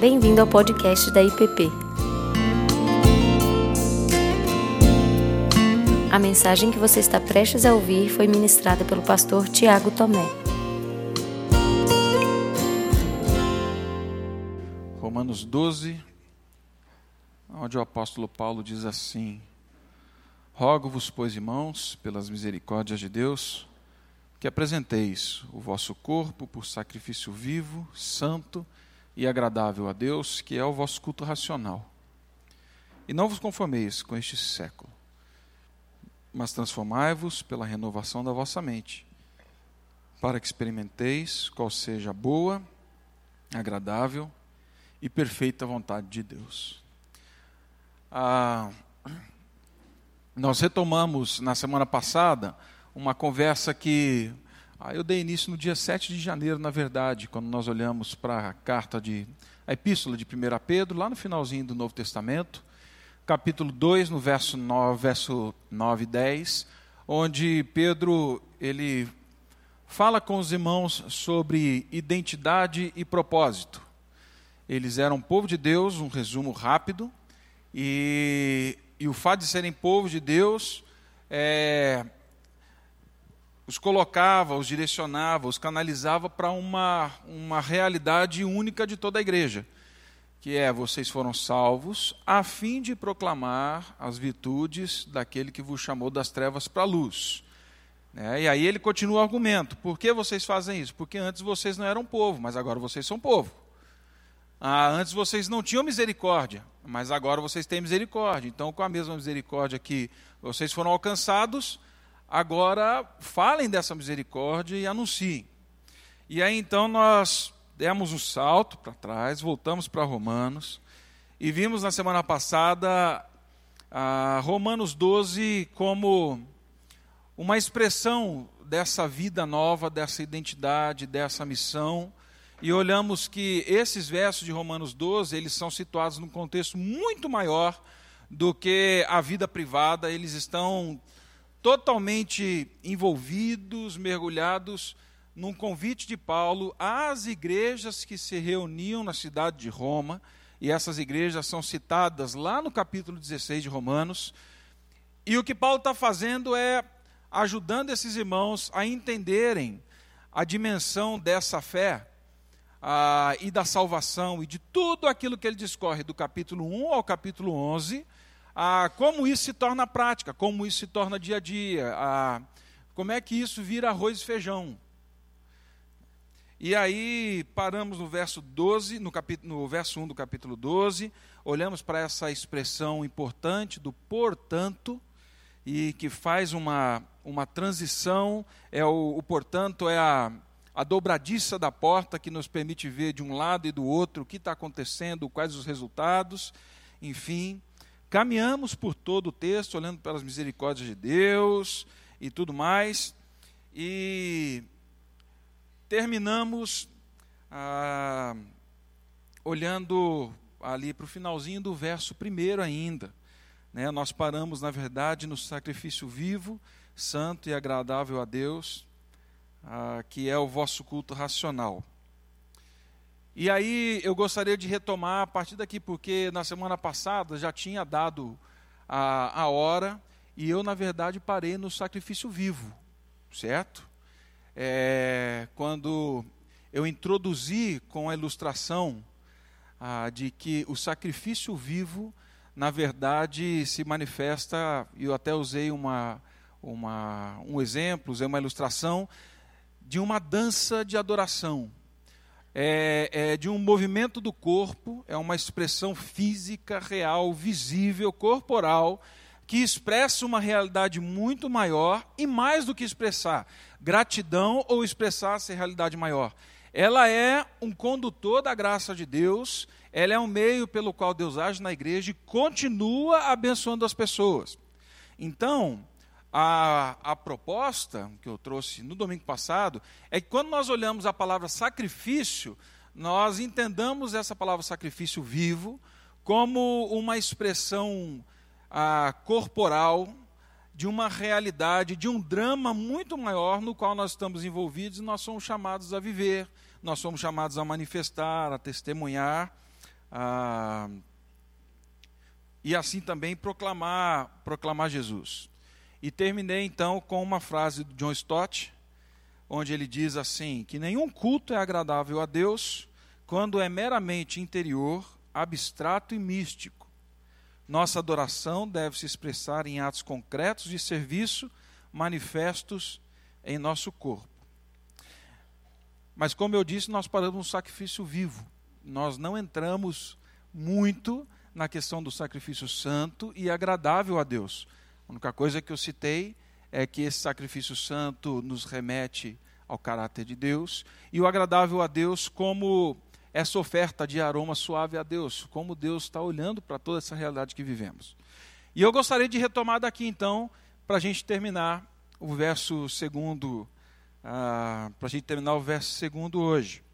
Bem-vindo ao podcast da IPP. A mensagem que você está prestes a ouvir foi ministrada pelo pastor Tiago Tomé. Romanos 12, onde o apóstolo Paulo diz assim: Rogo-vos, pois, irmãos, pelas misericórdias de Deus, que apresenteis o vosso corpo por sacrifício vivo, santo e agradável a Deus, que é o vosso culto racional. E não vos conformeis com este século, mas transformai-vos pela renovação da vossa mente, para que experimenteis qual seja a boa, agradável e perfeita vontade de Deus. Ah, nós retomamos na semana passada uma conversa que ah, eu dei início no dia 7 de janeiro, na verdade, quando nós olhamos para a carta de a epístola de 1 Pedro, lá no finalzinho do Novo Testamento, capítulo 2, no verso 9, verso 9 e 10, onde Pedro ele fala com os irmãos sobre identidade e propósito. Eles eram povo de Deus, um resumo rápido, e, e o fato de serem povo de Deus é, os colocava, os direcionava, os canalizava para uma, uma realidade única de toda a igreja, que é: vocês foram salvos a fim de proclamar as virtudes daquele que vos chamou das trevas para a luz. É, e aí ele continua o argumento: por que vocês fazem isso? Porque antes vocês não eram povo, mas agora vocês são povo. Ah, antes vocês não tinham misericórdia, mas agora vocês têm misericórdia. Então, com a mesma misericórdia que vocês foram alcançados, agora falem dessa misericórdia e anunciem. E aí então nós demos um salto para trás, voltamos para Romanos e vimos na semana passada a Romanos 12 como uma expressão dessa vida nova, dessa identidade, dessa missão. E olhamos que esses versos de Romanos 12, eles são situados num contexto muito maior do que a vida privada, eles estão totalmente envolvidos, mergulhados num convite de Paulo às igrejas que se reuniam na cidade de Roma, e essas igrejas são citadas lá no capítulo 16 de Romanos. E o que Paulo está fazendo é ajudando esses irmãos a entenderem a dimensão dessa fé ah, e da salvação e de tudo aquilo que ele discorre do capítulo 1 ao capítulo 11 a como isso se torna prática, como isso se torna dia a dia, a, como é que isso vira arroz e feijão. E aí paramos no verso 12, no, capítulo, no verso 1 do capítulo 12, olhamos para essa expressão importante do portanto, e que faz uma, uma transição, é o, o portanto é a, a dobradiça da porta que nos permite ver de um lado e do outro o que está acontecendo, quais os resultados, enfim. Caminhamos por todo o texto, olhando pelas misericórdias de Deus e tudo mais, e terminamos ah, olhando ali para o finalzinho do verso primeiro ainda. Né? Nós paramos, na verdade, no sacrifício vivo, santo e agradável a Deus, ah, que é o vosso culto racional. E aí eu gostaria de retomar a partir daqui, porque na semana passada já tinha dado a, a hora e eu, na verdade, parei no sacrifício vivo, certo? É, quando eu introduzi com a ilustração ah, de que o sacrifício vivo, na verdade, se manifesta, e eu até usei uma, uma, um exemplo, usei uma ilustração de uma dança de adoração é, é de um movimento do corpo, é uma expressão física, real, visível, corporal, que expressa uma realidade muito maior e mais do que expressar gratidão ou expressar essa realidade maior. Ela é um condutor da graça de Deus, ela é um meio pelo qual Deus age na igreja e continua abençoando as pessoas. Então, a, a proposta que eu trouxe no domingo passado é que quando nós olhamos a palavra sacrifício, nós entendamos essa palavra sacrifício vivo como uma expressão ah, corporal de uma realidade, de um drama muito maior no qual nós estamos envolvidos e nós somos chamados a viver, nós somos chamados a manifestar, a testemunhar ah, e assim também proclamar, proclamar Jesus. E terminei então com uma frase do John Stott, onde ele diz assim: que nenhum culto é agradável a Deus quando é meramente interior, abstrato e místico. Nossa adoração deve se expressar em atos concretos de serviço manifestos em nosso corpo. Mas, como eu disse, nós paramos um sacrifício vivo. Nós não entramos muito na questão do sacrifício santo e agradável a Deus. A única coisa que eu citei é que esse sacrifício santo nos remete ao caráter de Deus e o agradável a Deus como essa oferta de aroma suave a Deus, como Deus está olhando para toda essa realidade que vivemos. E eu gostaria de retomar daqui então, para a gente terminar o verso segundo, ah, para a gente terminar o verso segundo hoje.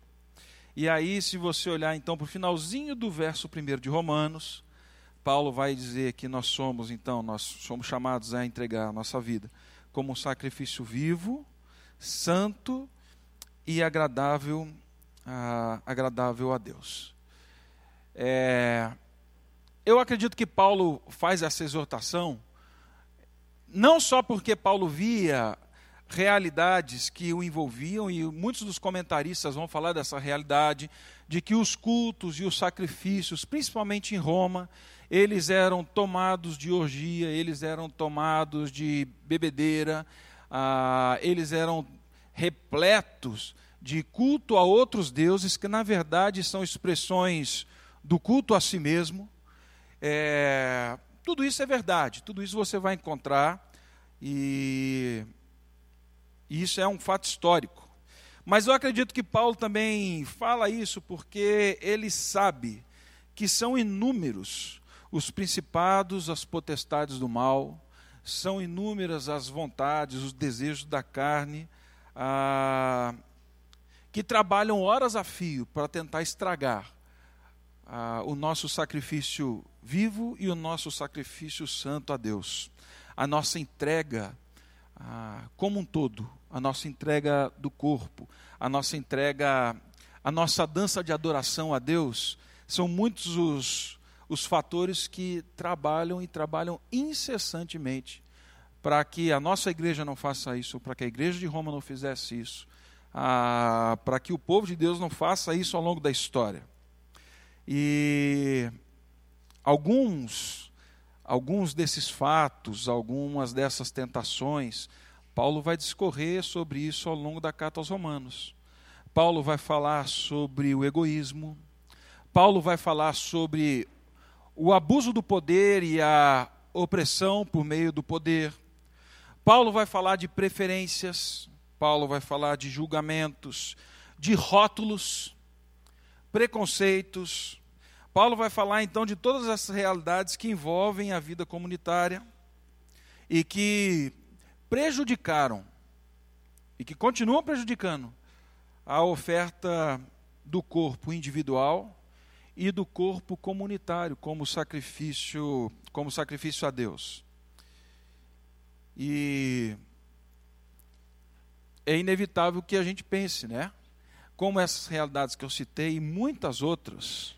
E aí, se você olhar então para o finalzinho do verso primeiro de Romanos, Paulo vai dizer que nós somos, então, nós somos chamados a entregar a nossa vida como um sacrifício vivo, santo e agradável, ah, agradável a Deus. É, eu acredito que Paulo faz essa exortação não só porque Paulo via realidades que o envolviam, e muitos dos comentaristas vão falar dessa realidade, de que os cultos e os sacrifícios, principalmente em Roma, eles eram tomados de orgia, eles eram tomados de bebedeira, ah, eles eram repletos de culto a outros deuses, que na verdade são expressões do culto a si mesmo. É, tudo isso é verdade, tudo isso você vai encontrar e, e isso é um fato histórico. Mas eu acredito que Paulo também fala isso porque ele sabe que são inúmeros os principados, as potestades do mal, são inúmeras as vontades, os desejos da carne, ah, que trabalham horas a fio para tentar estragar ah, o nosso sacrifício vivo e o nosso sacrifício santo a Deus. A nossa entrega ah, como um todo, a nossa entrega do corpo, a nossa entrega, a nossa dança de adoração a Deus, são muitos os os fatores que trabalham e trabalham incessantemente para que a nossa igreja não faça isso, para que a igreja de Roma não fizesse isso, ah, para que o povo de Deus não faça isso ao longo da história. E alguns, alguns desses fatos, algumas dessas tentações, Paulo vai discorrer sobre isso ao longo da carta aos Romanos. Paulo vai falar sobre o egoísmo. Paulo vai falar sobre o abuso do poder e a opressão por meio do poder. Paulo vai falar de preferências, Paulo vai falar de julgamentos, de rótulos, preconceitos. Paulo vai falar então de todas essas realidades que envolvem a vida comunitária e que prejudicaram e que continuam prejudicando a oferta do corpo individual e do corpo comunitário como sacrifício, como sacrifício a Deus. E é inevitável que a gente pense, né? Como essas realidades que eu citei e muitas outras,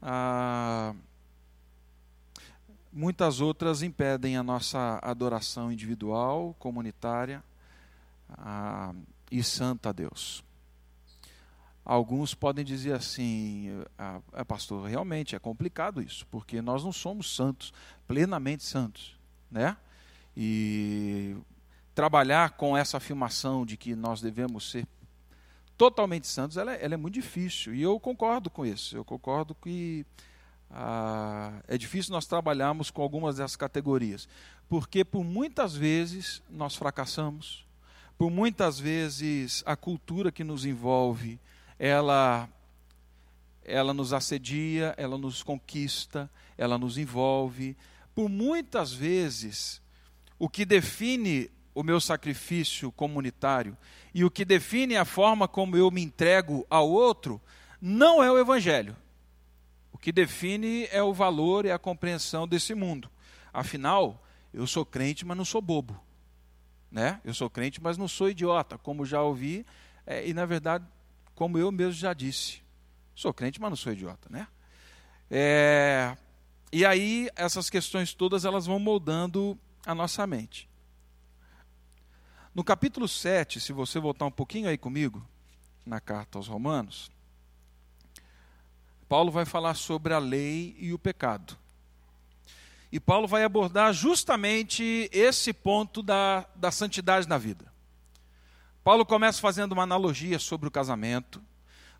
ah, muitas outras impedem a nossa adoração individual, comunitária ah, e santa a Deus. Alguns podem dizer assim, ah, ah, pastor, realmente é complicado isso, porque nós não somos santos, plenamente santos, né? E trabalhar com essa afirmação de que nós devemos ser totalmente santos, ela, é, ela é muito difícil. E eu concordo com isso. Eu concordo que ah, é difícil nós trabalharmos com algumas dessas categorias, porque por muitas vezes nós fracassamos, por muitas vezes a cultura que nos envolve ela ela nos assedia, ela nos conquista, ela nos envolve. Por muitas vezes, o que define o meu sacrifício comunitário e o que define a forma como eu me entrego ao outro não é o evangelho. O que define é o valor e a compreensão desse mundo. Afinal, eu sou crente, mas não sou bobo. Né? Eu sou crente, mas não sou idiota, como já ouvi, é, e na verdade como eu mesmo já disse. Sou crente, mas não sou idiota, né? É, e aí essas questões todas elas vão moldando a nossa mente. No capítulo 7, se você voltar um pouquinho aí comigo, na carta aos Romanos, Paulo vai falar sobre a lei e o pecado. E Paulo vai abordar justamente esse ponto da, da santidade na vida. Paulo começa fazendo uma analogia sobre o casamento,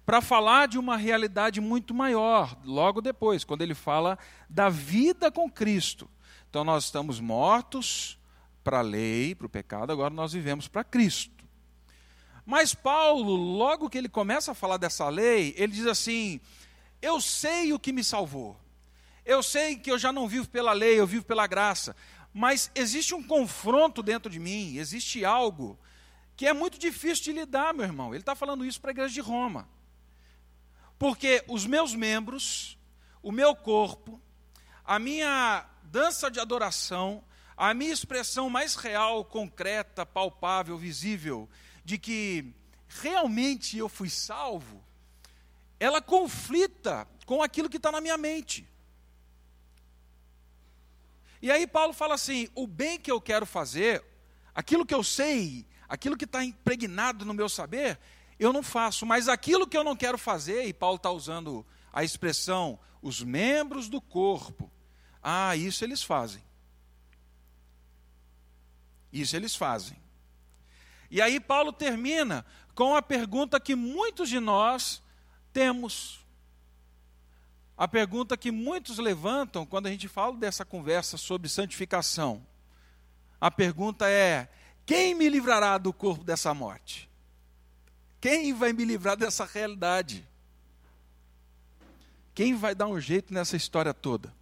para falar de uma realidade muito maior, logo depois, quando ele fala da vida com Cristo. Então nós estamos mortos para a lei, para o pecado, agora nós vivemos para Cristo. Mas Paulo, logo que ele começa a falar dessa lei, ele diz assim: Eu sei o que me salvou. Eu sei que eu já não vivo pela lei, eu vivo pela graça. Mas existe um confronto dentro de mim, existe algo que é muito difícil de lidar, meu irmão. Ele está falando isso para a igreja de Roma. Porque os meus membros, o meu corpo, a minha dança de adoração, a minha expressão mais real, concreta, palpável, visível, de que realmente eu fui salvo, ela conflita com aquilo que está na minha mente. E aí Paulo fala assim: o bem que eu quero fazer, aquilo que eu sei, aquilo que está impregnado no meu saber, eu não faço, mas aquilo que eu não quero fazer, e Paulo está usando a expressão os membros do corpo, ah, isso eles fazem. Isso eles fazem. E aí Paulo termina com a pergunta que muitos de nós temos. A pergunta que muitos levantam quando a gente fala dessa conversa sobre santificação. A pergunta é: quem me livrará do corpo dessa morte? Quem vai me livrar dessa realidade? Quem vai dar um jeito nessa história toda?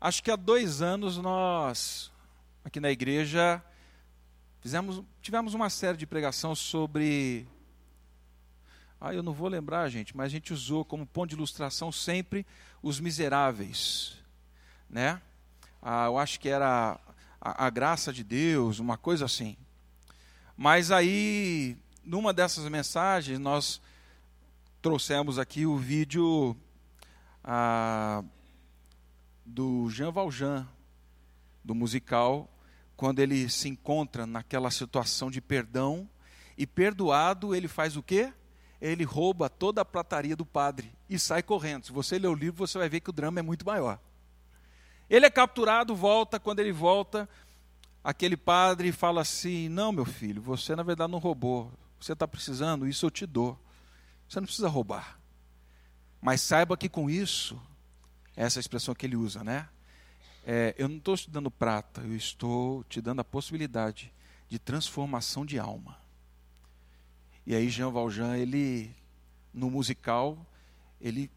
Acho que há dois anos nós aqui na igreja, fizemos, tivemos uma série de pregação sobre. Ah, eu não vou lembrar, gente, mas a gente usou como ponto de ilustração sempre os miseráveis, né? Ah, eu acho que era a, a graça de Deus, uma coisa assim. Mas aí, numa dessas mensagens, nós trouxemos aqui o vídeo ah, do Jean Valjean, do musical, quando ele se encontra naquela situação de perdão, e perdoado, ele faz o quê? Ele rouba toda a prataria do padre e sai correndo. Se você ler o livro, você vai ver que o drama é muito maior. Ele é capturado, volta, quando ele volta, aquele padre fala assim: Não, meu filho, você na verdade não roubou. Você está precisando, isso eu te dou. Você não precisa roubar. Mas saiba que com isso, essa é expressão que ele usa, né? é, eu não estou te dando prata, eu estou te dando a possibilidade de transformação de alma. E aí Jean Valjean, ele no musical, ele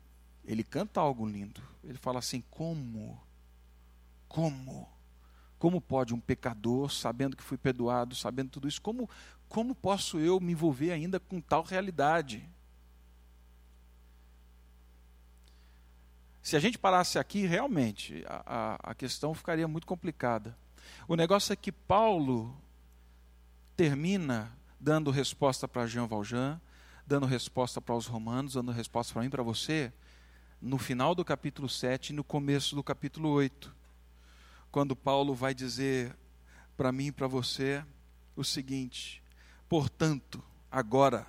ele canta algo lindo. Ele fala assim: "Como? Como? Como pode um pecador, sabendo que fui perdoado, sabendo tudo isso, como como posso eu me envolver ainda com tal realidade?" Se a gente parasse aqui, realmente, a, a, questão ficaria muito complicada. O negócio é que Paulo termina dando resposta para Jean Valjean, dando resposta para os romanos, dando resposta para mim, para você, no final do capítulo 7 e no começo do capítulo 8. Quando Paulo vai dizer para mim e para você o seguinte: portanto, agora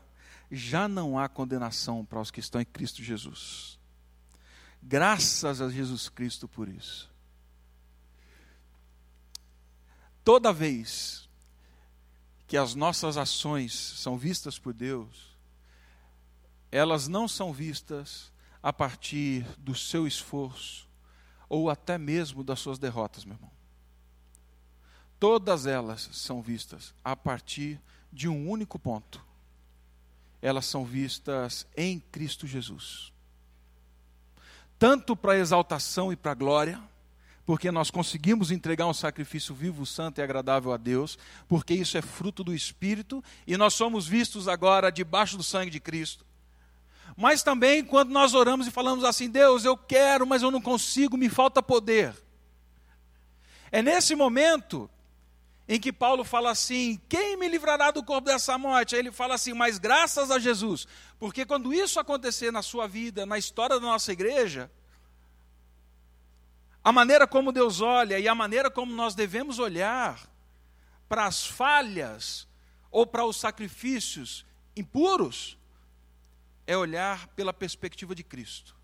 já não há condenação para os que estão em Cristo Jesus. Graças a Jesus Cristo por isso. Toda vez que as nossas ações são vistas por Deus, elas não são vistas a partir do seu esforço ou até mesmo das suas derrotas, meu irmão. Todas elas são vistas a partir de um único ponto. Elas são vistas em Cristo Jesus tanto para exaltação e para glória, porque nós conseguimos entregar um sacrifício vivo, santo e agradável a Deus, porque isso é fruto do Espírito, e nós somos vistos agora debaixo do sangue de Cristo. Mas também quando nós oramos e falamos assim: Deus, eu quero, mas eu não consigo, me falta poder. É nesse momento em que Paulo fala assim: quem me livrará do corpo dessa morte? Aí ele fala assim: mas graças a Jesus. Porque quando isso acontecer na sua vida, na história da nossa igreja, A maneira como Deus olha e a maneira como nós devemos olhar para as falhas ou para os sacrifícios impuros é olhar pela perspectiva de Cristo.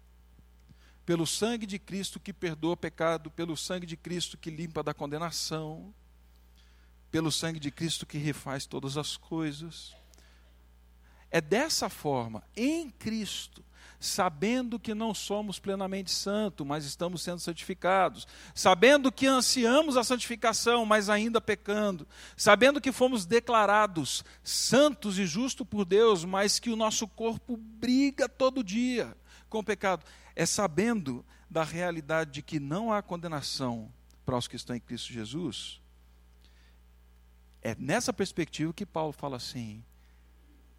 Pelo sangue de Cristo que perdoa o pecado, pelo sangue de Cristo que limpa da condenação, pelo sangue de Cristo que refaz todas as coisas. É dessa forma, em Cristo, sabendo que não somos plenamente santos, mas estamos sendo santificados, sabendo que ansiamos a santificação, mas ainda pecando, sabendo que fomos declarados santos e justos por Deus, mas que o nosso corpo briga todo dia com o pecado, é sabendo da realidade de que não há condenação para os que estão em Cristo Jesus. É nessa perspectiva que Paulo fala assim: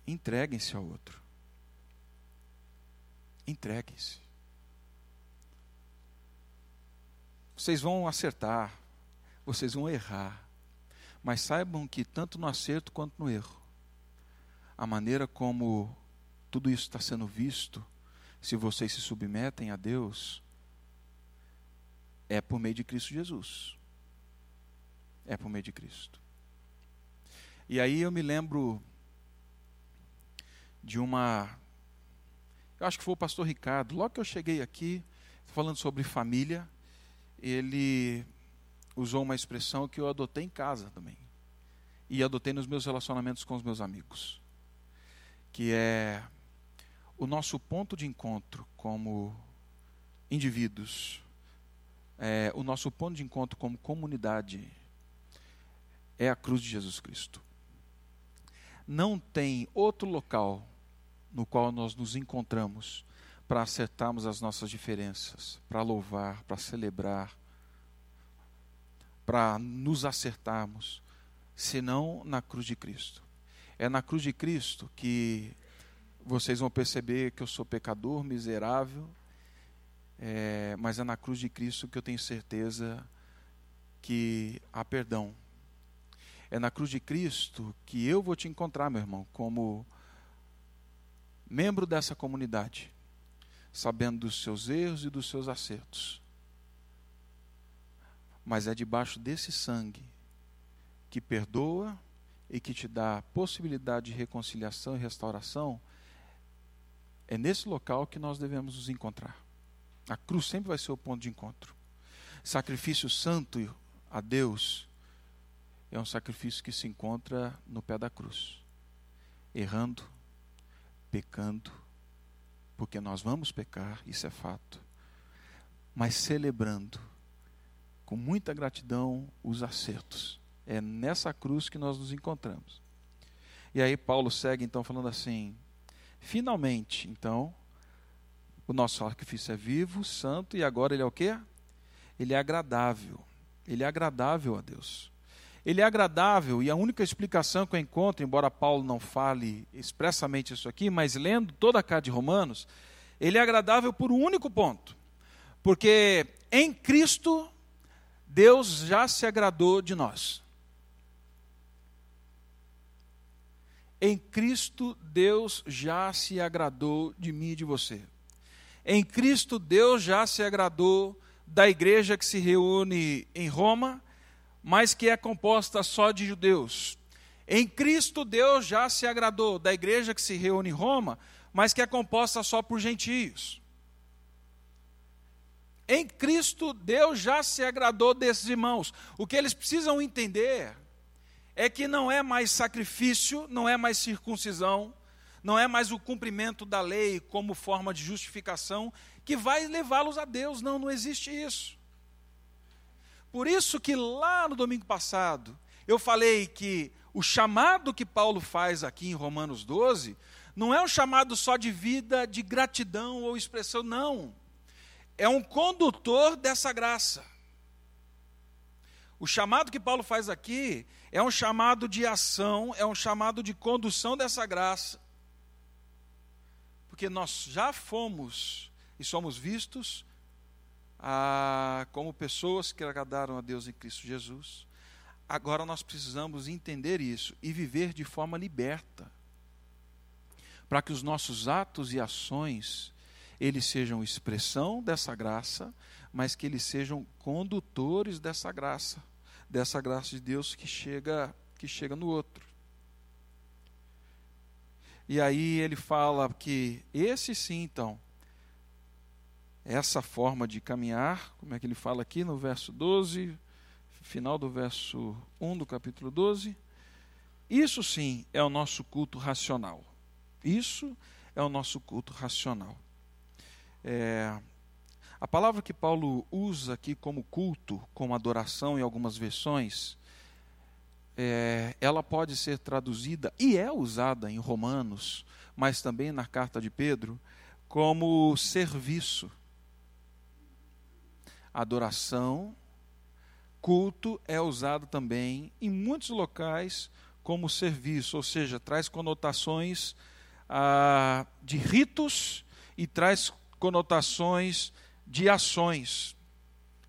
entreguem-se ao outro. Entreguem-se. Vocês vão acertar, vocês vão errar, mas saibam que tanto no acerto quanto no erro, a maneira como tudo isso está sendo visto, se vocês se submetem a Deus, é por meio de Cristo Jesus. É por meio de Cristo. E aí eu me lembro de uma eu acho que foi o pastor Ricardo, logo que eu cheguei aqui, falando sobre família, ele usou uma expressão que eu adotei em casa também. E adotei nos meus relacionamentos com os meus amigos. Que é o nosso ponto de encontro como indivíduos, é, o nosso ponto de encontro como comunidade é a cruz de Jesus Cristo. Não tem outro local no qual nós nos encontramos para acertarmos as nossas diferenças, para louvar, para celebrar, para nos acertarmos, senão na cruz de Cristo. É na cruz de Cristo que vocês vão perceber que eu sou pecador, miserável, é, mas é na cruz de Cristo que eu tenho certeza que há perdão. É na cruz de Cristo que eu vou te encontrar, meu irmão, como membro dessa comunidade, sabendo dos seus erros e dos seus acertos. Mas é debaixo desse sangue que perdoa e que te dá possibilidade de reconciliação e restauração, é nesse local que nós devemos nos encontrar. A cruz sempre vai ser o ponto de encontro. Sacrifício santo a Deus é um sacrifício que se encontra no pé da cruz, errando, pecando, porque nós vamos pecar, isso é fato, mas celebrando com muita gratidão os acertos. É nessa cruz que nós nos encontramos. E aí Paulo segue então falando assim: finalmente, então, o nosso sacrifício é vivo, santo e agora ele é o quê? Ele é agradável. Ele é agradável a Deus ele é agradável e a única explicação que eu encontro, embora Paulo não fale expressamente isso aqui, mas lendo toda a carta de Romanos, ele é agradável por um único ponto. Porque em Cristo Deus já se agradou de nós. Em Cristo Deus já se agradou de mim e de você. Em Cristo Deus já se agradou da igreja que se reúne em Roma mas que é composta só de judeus. Em Cristo, Deus já se agradou da igreja que se reúne em Roma, mas que é composta só por gentios. Em Cristo, Deus já se agradou desses irmãos. O que eles precisam entender é que não é mais sacrifício, não é mais circuncisão, não é mais o cumprimento da lei como forma de justificação que vai levá-los a Deus. Não, não existe isso. Por isso que lá no domingo passado eu falei que o chamado que Paulo faz aqui em Romanos 12 não é um chamado só de vida de gratidão ou expressão, não. É um condutor dessa graça. O chamado que Paulo faz aqui é um chamado de ação, é um chamado de condução dessa graça. Porque nós já fomos e somos vistos como pessoas que agradaram a Deus em Cristo Jesus. Agora nós precisamos entender isso e viver de forma liberta, para que os nossos atos e ações eles sejam expressão dessa graça, mas que eles sejam condutores dessa graça, dessa graça de Deus que chega, que chega no outro. E aí ele fala que esse sim, então, essa forma de caminhar, como é que ele fala aqui no verso 12, final do verso 1 do capítulo 12, isso sim é o nosso culto racional. Isso é o nosso culto racional. É, a palavra que Paulo usa aqui como culto, como adoração em algumas versões, é, ela pode ser traduzida e é usada em Romanos, mas também na carta de Pedro, como serviço. Adoração, culto é usado também em muitos locais como serviço, ou seja, traz conotações ah, de ritos e traz conotações de ações.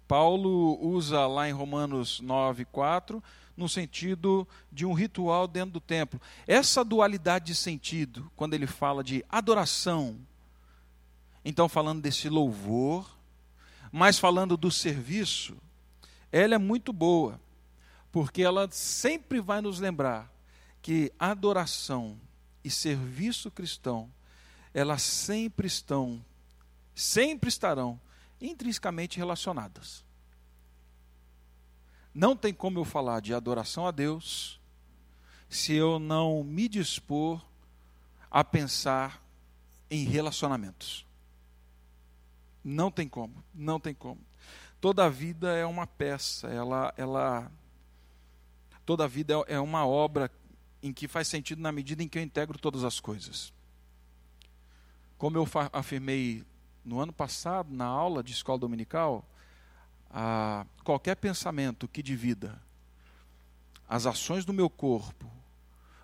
Paulo usa lá em Romanos 9, 4, no sentido de um ritual dentro do templo. Essa dualidade de sentido, quando ele fala de adoração, então falando desse louvor, mas falando do serviço, ela é muito boa, porque ela sempre vai nos lembrar que adoração e serviço cristão, elas sempre estão sempre estarão intrinsecamente relacionadas. Não tem como eu falar de adoração a Deus se eu não me dispor a pensar em relacionamentos. Não tem como, não tem como. Toda a vida é uma peça, ela, ela, toda vida é uma obra em que faz sentido na medida em que eu integro todas as coisas. Como eu afirmei no ano passado, na aula de escola dominical, a qualquer pensamento que divida as ações do meu corpo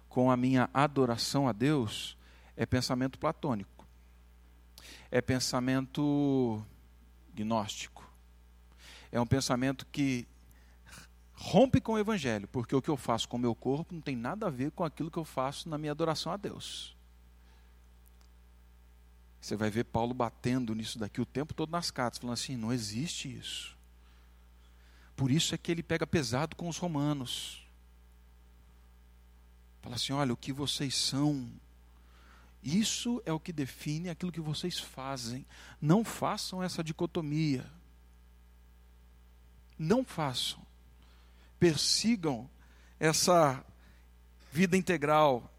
com a minha adoração a Deus é pensamento platônico. É pensamento gnóstico. É um pensamento que rompe com o evangelho, porque o que eu faço com o meu corpo não tem nada a ver com aquilo que eu faço na minha adoração a Deus. Você vai ver Paulo batendo nisso daqui o tempo todo nas cartas, falando assim: não existe isso. Por isso é que ele pega pesado com os romanos. Fala assim: olha, o que vocês são, isso é o que define aquilo que vocês fazem. Não façam essa dicotomia. Não façam. Persigam essa vida integral,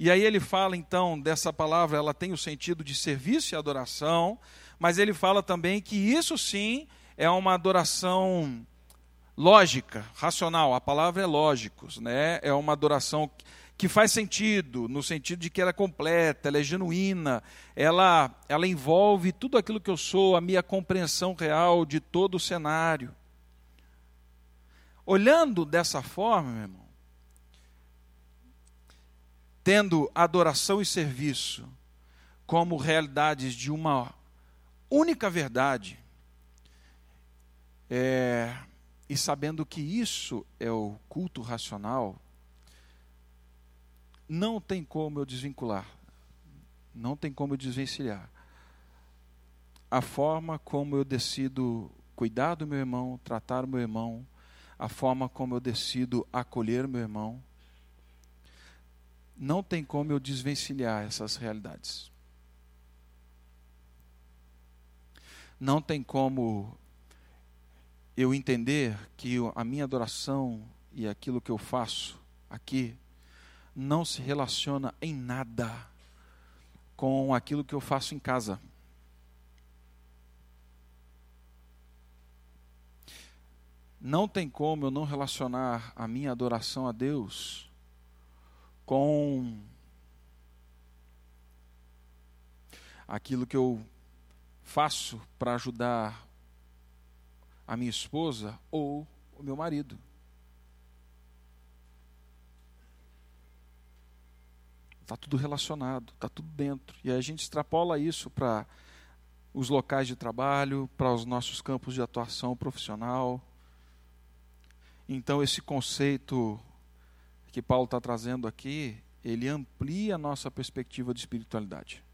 e aí ele fala então dessa palavra, ela tem o sentido de serviço e adoração, mas ele fala também que isso sim é uma adoração lógica, racional. A palavra é lógicos, né? É uma adoração que faz sentido, no sentido de que ela é completa, ela é genuína, ela, ela envolve tudo aquilo que eu sou, a minha compreensão real de todo o cenário. Olhando dessa forma, meu irmão, tendo adoração e serviço como realidades de uma única verdade, é, e sabendo que isso é o culto racional, não tem como eu desvincular, não tem como eu desvencilhar a forma como eu decido cuidar do meu irmão, tratar o meu irmão, a forma como eu decido acolher o meu irmão, não tem como eu desvencilhar essas realidades. Não tem como eu entender que a minha adoração e aquilo que eu faço aqui não se relaciona em nada com aquilo que eu faço em casa. Não tem como eu não relacionar a minha adoração a Deus com aquilo que eu faço para ajudar a minha esposa ou o meu marido. Está tudo relacionado, está tudo dentro. E a gente extrapola isso para os locais de trabalho, para os nossos campos de atuação profissional. Então, esse conceito que Paulo está trazendo aqui, ele amplia a nossa perspectiva de espiritualidade.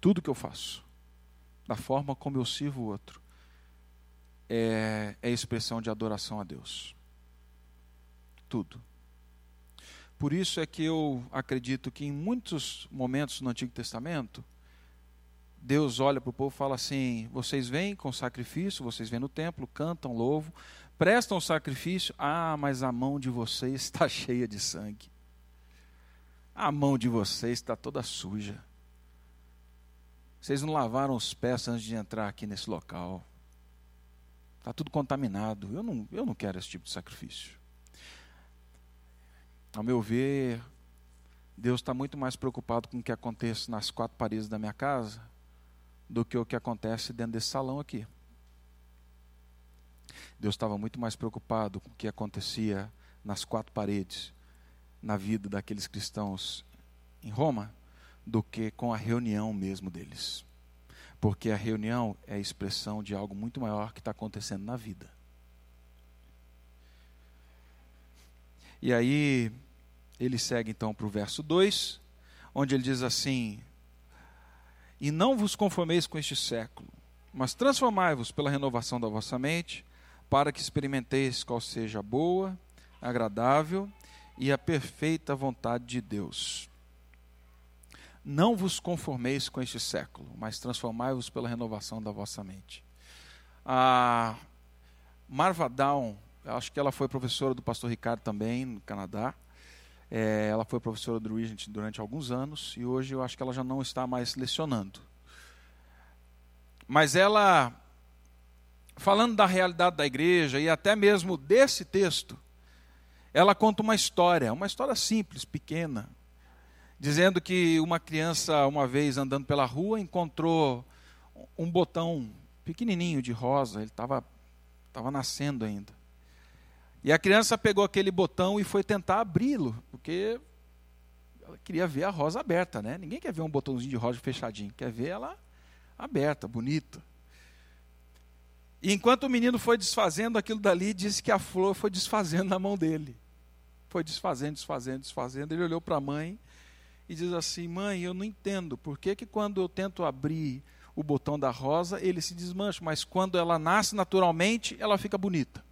Tudo que eu faço, da forma como eu sirvo o outro, é, é expressão de adoração a Deus. Tudo. Por isso é que eu acredito que em muitos momentos no Antigo Testamento, Deus olha para o povo e fala assim: vocês vêm com sacrifício, vocês vêm no templo, cantam, louvam, prestam sacrifício, ah, mas a mão de vocês está cheia de sangue. A mão de vocês está toda suja. Vocês não lavaram os pés antes de entrar aqui nesse local. Está tudo contaminado. Eu não, eu não quero esse tipo de sacrifício. Ao meu ver, Deus está muito mais preocupado com o que acontece nas quatro paredes da minha casa do que o que acontece dentro desse salão aqui. Deus estava muito mais preocupado com o que acontecia nas quatro paredes na vida daqueles cristãos em Roma do que com a reunião mesmo deles. Porque a reunião é a expressão de algo muito maior que está acontecendo na vida. E aí, ele segue então para o verso 2, onde ele diz assim: E não vos conformeis com este século, mas transformai-vos pela renovação da vossa mente, para que experimenteis qual seja a boa, agradável e a perfeita vontade de Deus. Não vos conformeis com este século, mas transformai-vos pela renovação da vossa mente. A Marva Down, acho que ela foi professora do pastor Ricardo também, no Canadá. É, ela foi professora do Regent durante alguns anos e hoje eu acho que ela já não está mais lecionando. Mas ela, falando da realidade da igreja e até mesmo desse texto, ela conta uma história, uma história simples, pequena, dizendo que uma criança, uma vez andando pela rua, encontrou um botão pequenininho de rosa, ele estava tava nascendo ainda. E a criança pegou aquele botão e foi tentar abri-lo, porque ela queria ver a rosa aberta, né? Ninguém quer ver um botãozinho de rosa fechadinho, quer ver ela aberta, bonita. E enquanto o menino foi desfazendo aquilo dali, disse que a flor foi desfazendo na mão dele. Foi desfazendo, desfazendo, desfazendo. Ele olhou para a mãe e diz assim: Mãe, eu não entendo por que, que quando eu tento abrir o botão da rosa, ele se desmancha, mas quando ela nasce naturalmente, ela fica bonita.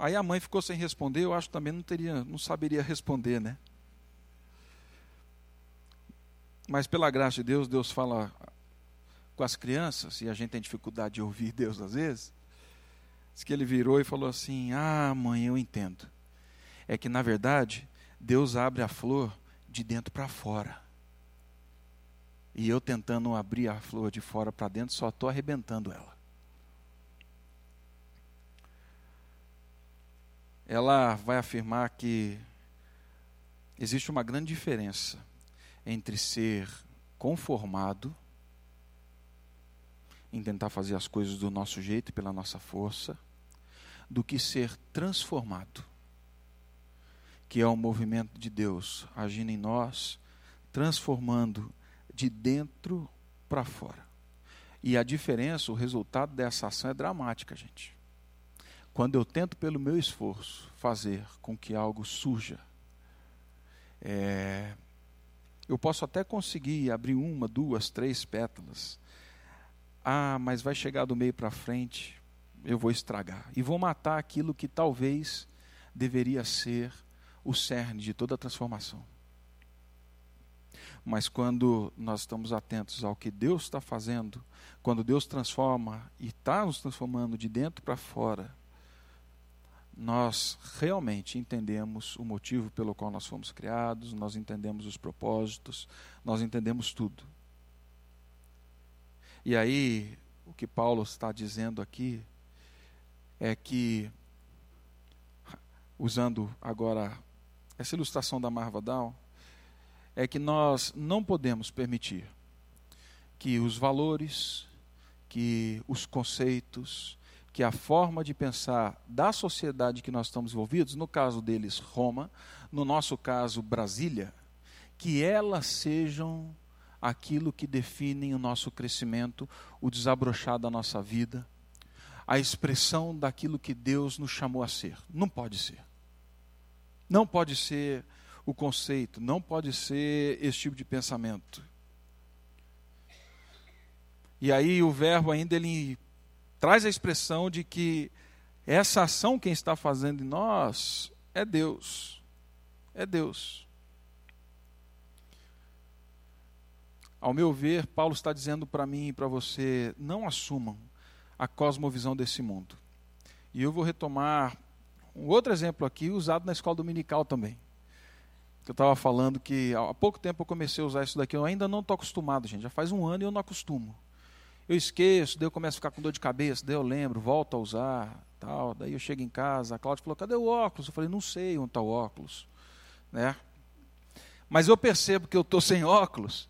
Aí a mãe ficou sem responder, eu acho que também não teria, não saberia responder, né? Mas pela graça de Deus, Deus fala com as crianças, e a gente tem dificuldade de ouvir Deus às vezes. Diz que ele virou e falou assim: Ah, mãe, eu entendo. É que na verdade, Deus abre a flor de dentro para fora. E eu tentando abrir a flor de fora para dentro, só estou arrebentando ela. Ela vai afirmar que existe uma grande diferença entre ser conformado, em tentar fazer as coisas do nosso jeito pela nossa força, do que ser transformado, que é o movimento de Deus agindo em nós, transformando de dentro para fora. E a diferença, o resultado dessa ação é dramática, gente. Quando eu tento, pelo meu esforço, fazer com que algo surja, é, eu posso até conseguir abrir uma, duas, três pétalas. Ah, mas vai chegar do meio para frente, eu vou estragar. E vou matar aquilo que talvez deveria ser o cerne de toda a transformação. Mas quando nós estamos atentos ao que Deus está fazendo, quando Deus transforma e está nos transformando de dentro para fora, nós realmente entendemos o motivo pelo qual nós fomos criados, nós entendemos os propósitos, nós entendemos tudo. E aí, o que Paulo está dizendo aqui é que, usando agora essa ilustração da Marva Down, é que nós não podemos permitir que os valores, que os conceitos, que a forma de pensar da sociedade que nós estamos envolvidos, no caso deles Roma, no nosso caso Brasília, que elas sejam aquilo que definem o nosso crescimento, o desabrochar da nossa vida, a expressão daquilo que Deus nos chamou a ser. Não pode ser. Não pode ser o conceito, não pode ser esse tipo de pensamento. E aí o verbo ainda ele traz a expressão de que essa ação quem está fazendo em nós é Deus. É Deus. Ao meu ver, Paulo está dizendo para mim e para você: não assumam a cosmovisão desse mundo. E eu vou retomar um outro exemplo aqui, usado na escola dominical também. Eu estava falando que há pouco tempo eu comecei a usar isso daqui, eu ainda não estou acostumado, gente. Já faz um ano e eu não acostumo. Eu esqueço, daí eu começo a ficar com dor de cabeça, daí eu lembro, volto a usar, tal. Daí eu chego em casa, a Cláudia falou, cadê o óculos? Eu falei, não sei onde está o óculos. Né? Mas eu percebo que eu estou sem óculos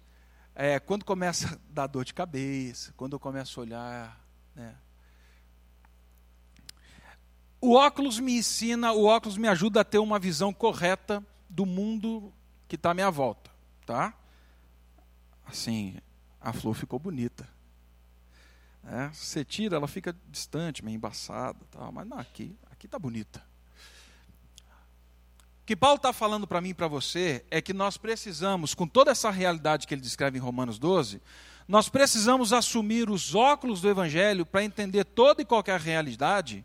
é, quando começa a dar dor de cabeça, quando eu começo a olhar. Né? O óculos me ensina, o óculos me ajuda a ter uma visão correta do mundo que está à minha volta. Tá? Assim, a flor ficou bonita. É, você tira, ela fica distante, meio embaçada, tal, mas não, aqui aqui está bonita. O que Paulo está falando para mim e para você é que nós precisamos, com toda essa realidade que ele descreve em Romanos 12, nós precisamos assumir os óculos do Evangelho para entender toda e qualquer realidade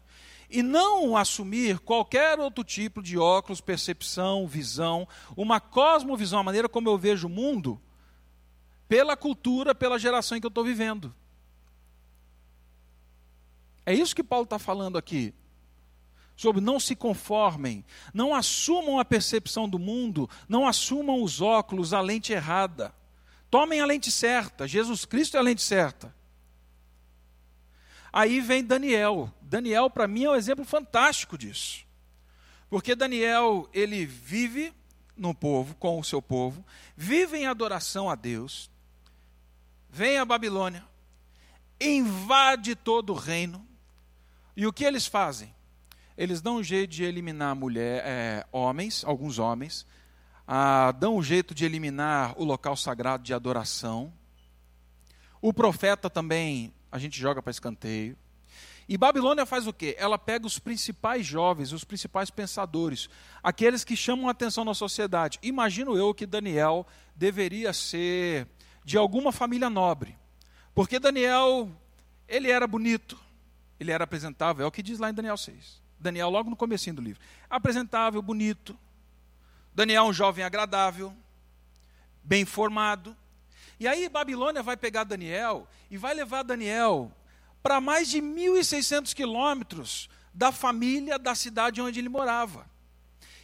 e não assumir qualquer outro tipo de óculos, percepção, visão, uma cosmovisão, a maneira como eu vejo o mundo, pela cultura, pela geração em que eu estou vivendo. É isso que Paulo está falando aqui. Sobre não se conformem, não assumam a percepção do mundo, não assumam os óculos, a lente errada. Tomem a lente certa, Jesus Cristo é a lente certa. Aí vem Daniel. Daniel, para mim, é um exemplo fantástico disso. Porque Daniel, ele vive no povo, com o seu povo, vive em adoração a Deus, vem a Babilônia, invade todo o reino, e o que eles fazem? Eles dão um jeito de eliminar mulher, é, homens, alguns homens, ah, dão um jeito de eliminar o local sagrado de adoração. O profeta também a gente joga para escanteio. E Babilônia faz o quê? Ela pega os principais jovens, os principais pensadores, aqueles que chamam a atenção na sociedade. Imagino eu que Daniel deveria ser de alguma família nobre. Porque Daniel, ele era bonito, ele era apresentável, é o que diz lá em Daniel 6. Daniel, logo no comecinho do livro. Apresentável, bonito. Daniel, um jovem agradável, bem formado. E aí Babilônia vai pegar Daniel e vai levar Daniel para mais de 1.600 quilômetros da família, da cidade onde ele morava.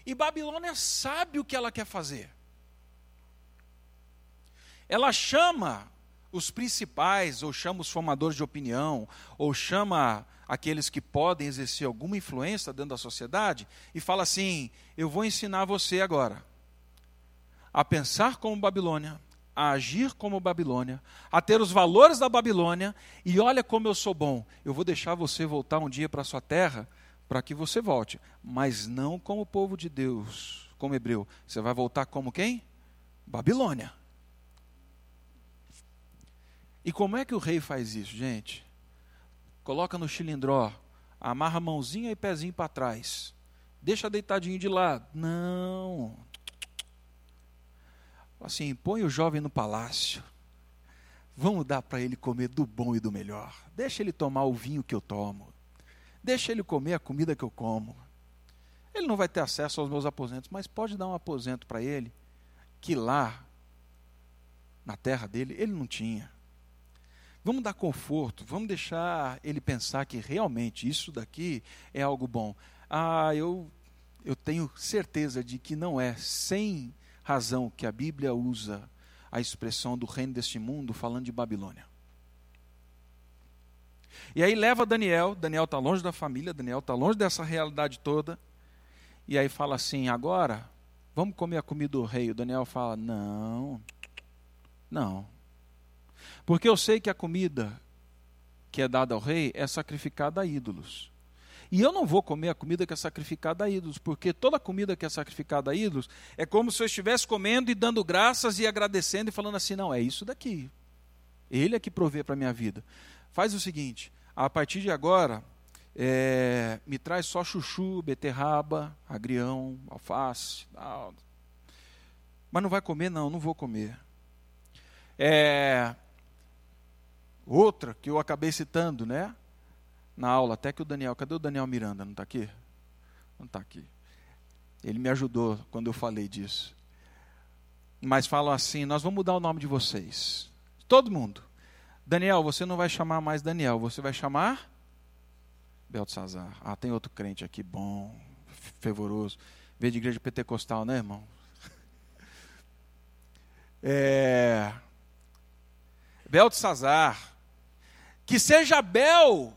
E Babilônia sabe o que ela quer fazer. Ela chama os principais, ou chama os formadores de opinião, ou chama aqueles que podem exercer alguma influência dentro da sociedade, e fala assim: Eu vou ensinar você agora a pensar como Babilônia, a agir como Babilônia, a ter os valores da Babilônia, e olha como eu sou bom. Eu vou deixar você voltar um dia para a sua terra, para que você volte, mas não como povo de Deus, como hebreu. Você vai voltar como quem? Babilônia. E como é que o rei faz isso, gente? Coloca no chilindró, amarra mãozinha e pezinho para trás. Deixa deitadinho de lado. Não. Assim, põe o jovem no palácio. Vamos dar para ele comer do bom e do melhor. Deixa ele tomar o vinho que eu tomo. Deixa ele comer a comida que eu como. Ele não vai ter acesso aos meus aposentos, mas pode dar um aposento para ele que lá, na terra dele, ele não tinha. Vamos dar conforto, vamos deixar ele pensar que realmente isso daqui é algo bom. Ah, eu, eu tenho certeza de que não é sem razão que a Bíblia usa a expressão do reino deste mundo falando de Babilônia. E aí leva Daniel, Daniel está longe da família, Daniel está longe dessa realidade toda, e aí fala assim: agora, vamos comer a comida do rei. O Daniel fala: não, não, porque eu sei que a comida que é dada ao rei é sacrificada a ídolos. E eu não vou comer a comida que é sacrificada a ídolos, porque toda comida que é sacrificada a ídolos é como se eu estivesse comendo e dando graças e agradecendo e falando assim: não, é isso daqui. Ele é que provê para a minha vida. Faz o seguinte: a partir de agora, é, me traz só chuchu, beterraba, agrião, alface. Não. Mas não vai comer? Não, não vou comer. É, Outra que eu acabei citando, né? Na aula, até que o Daniel, cadê o Daniel Miranda? Não está aqui? Não está aqui. Ele me ajudou quando eu falei disso. Mas falam assim: nós vamos mudar o nome de vocês. Todo mundo. Daniel, você não vai chamar mais Daniel, você vai chamar Beltzazar. Ah, tem outro crente aqui bom, fervoroso. Veio de igreja pentecostal, né, irmão? É... Beltzazar. Que seja Bel,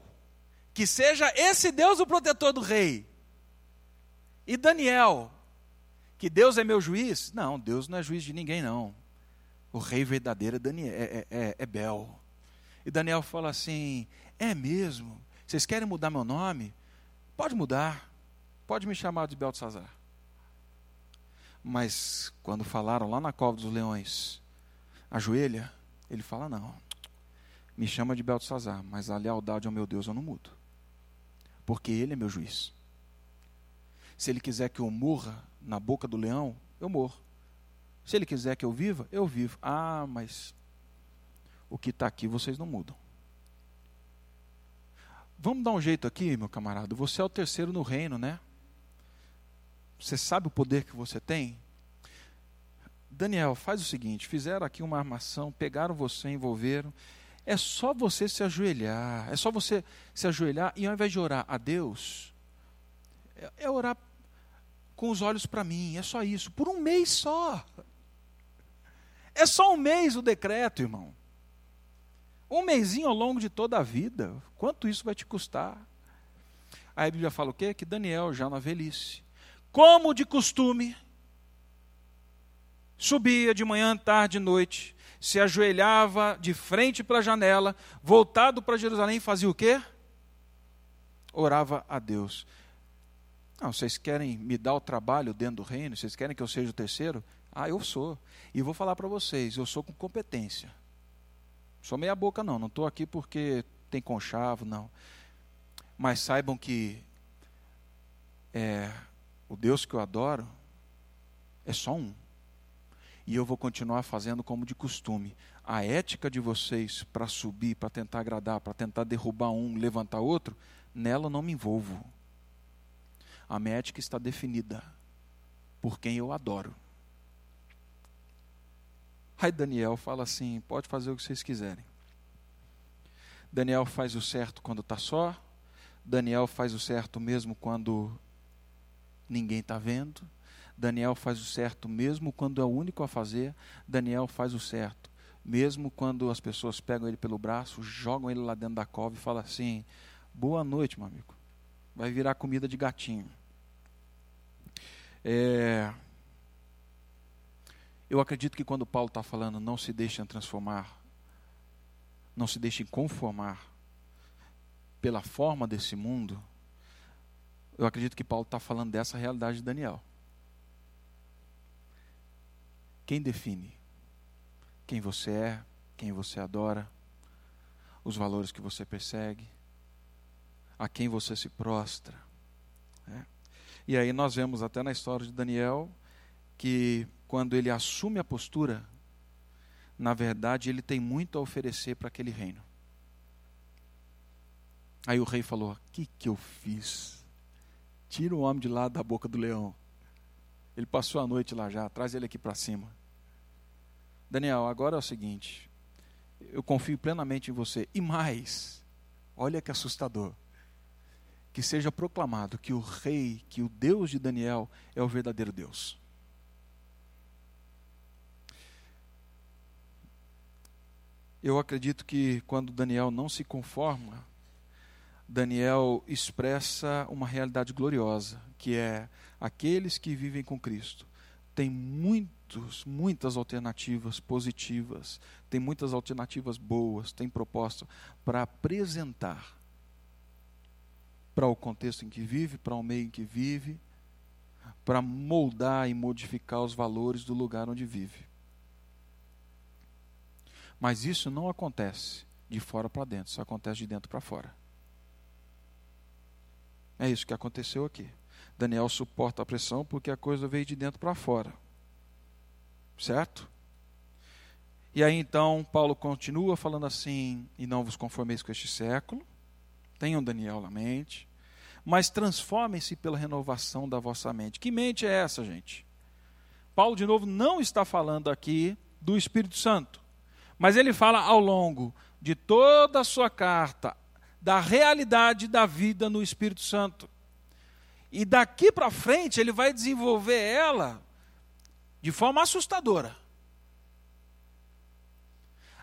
que seja esse Deus o protetor do rei. E Daniel, que Deus é meu juiz? Não, Deus não é juiz de ninguém, não. O rei verdadeiro é, Daniel, é, é, é, é Bel. E Daniel fala assim: É mesmo? Vocês querem mudar meu nome? Pode mudar. Pode me chamar de Beltzazar. Mas quando falaram lá na cova dos leões, ajoelha, ele fala: Não. Me chama de Beltzazar, mas a lealdade ao meu Deus eu não mudo. Porque ele é meu juiz. Se ele quiser que eu morra na boca do leão, eu morro. Se ele quiser que eu viva, eu vivo. Ah, mas o que está aqui vocês não mudam. Vamos dar um jeito aqui, meu camarada. Você é o terceiro no reino, né? Você sabe o poder que você tem? Daniel, faz o seguinte: fizeram aqui uma armação, pegaram você, envolveram. É só você se ajoelhar. É só você se ajoelhar e ao invés de orar a Deus, é, é orar com os olhos para mim. É só isso. Por um mês só. É só um mês o decreto, irmão. Um mêsinho ao longo de toda a vida. Quanto isso vai te custar? Aí a Bíblia fala o quê? Que Daniel, já na velhice, como de costume, subia de manhã, tarde e noite, se ajoelhava de frente para a janela, voltado para Jerusalém, fazia o quê? Orava a Deus. Não, vocês querem me dar o trabalho dentro do reino? Vocês querem que eu seja o terceiro? Ah, eu sou. E vou falar para vocês, eu sou com competência. Sou meia boca não, não estou aqui porque tem conchavo, não. Mas saibam que é, o Deus que eu adoro é só um. E eu vou continuar fazendo como de costume. A ética de vocês para subir, para tentar agradar, para tentar derrubar um, levantar outro, nela não me envolvo. A minha ética está definida por quem eu adoro. Aí Daniel fala assim: pode fazer o que vocês quiserem. Daniel faz o certo quando está só. Daniel faz o certo mesmo quando ninguém está vendo. Daniel faz o certo mesmo quando é o único a fazer. Daniel faz o certo mesmo quando as pessoas pegam ele pelo braço, jogam ele lá dentro da cova e falam assim: boa noite, meu amigo. Vai virar comida de gatinho. É, eu acredito que quando Paulo está falando não se deixem transformar, não se deixem conformar pela forma desse mundo, eu acredito que Paulo está falando dessa realidade de Daniel. Quem define quem você é, quem você adora, os valores que você persegue, a quem você se prostra. Né? E aí nós vemos até na história de Daniel que quando ele assume a postura, na verdade ele tem muito a oferecer para aquele reino. Aí o rei falou: O que, que eu fiz? Tira o homem de lá da boca do leão. Ele passou a noite lá já, traz ele aqui para cima. Daniel, agora é o seguinte: eu confio plenamente em você. E mais, olha que assustador. Que seja proclamado que o rei, que o Deus de Daniel é o verdadeiro Deus. Eu acredito que quando Daniel não se conforma, Daniel expressa uma realidade gloriosa, que é aqueles que vivem com Cristo têm muitos, muitas alternativas positivas, tem muitas alternativas boas, tem proposta para apresentar para o contexto em que vive, para o meio em que vive, para moldar e modificar os valores do lugar onde vive. Mas isso não acontece de fora para dentro, isso acontece de dentro para fora. É isso que aconteceu aqui. Daniel suporta a pressão porque a coisa veio de dentro para fora. Certo? E aí então Paulo continua falando assim: e não vos conformeis com este século, tenham Daniel na mente, mas transformem-se pela renovação da vossa mente. Que mente é essa, gente? Paulo, de novo, não está falando aqui do Espírito Santo, mas ele fala ao longo de toda a sua carta da realidade da vida no Espírito Santo. E daqui para frente ele vai desenvolver ela de forma assustadora.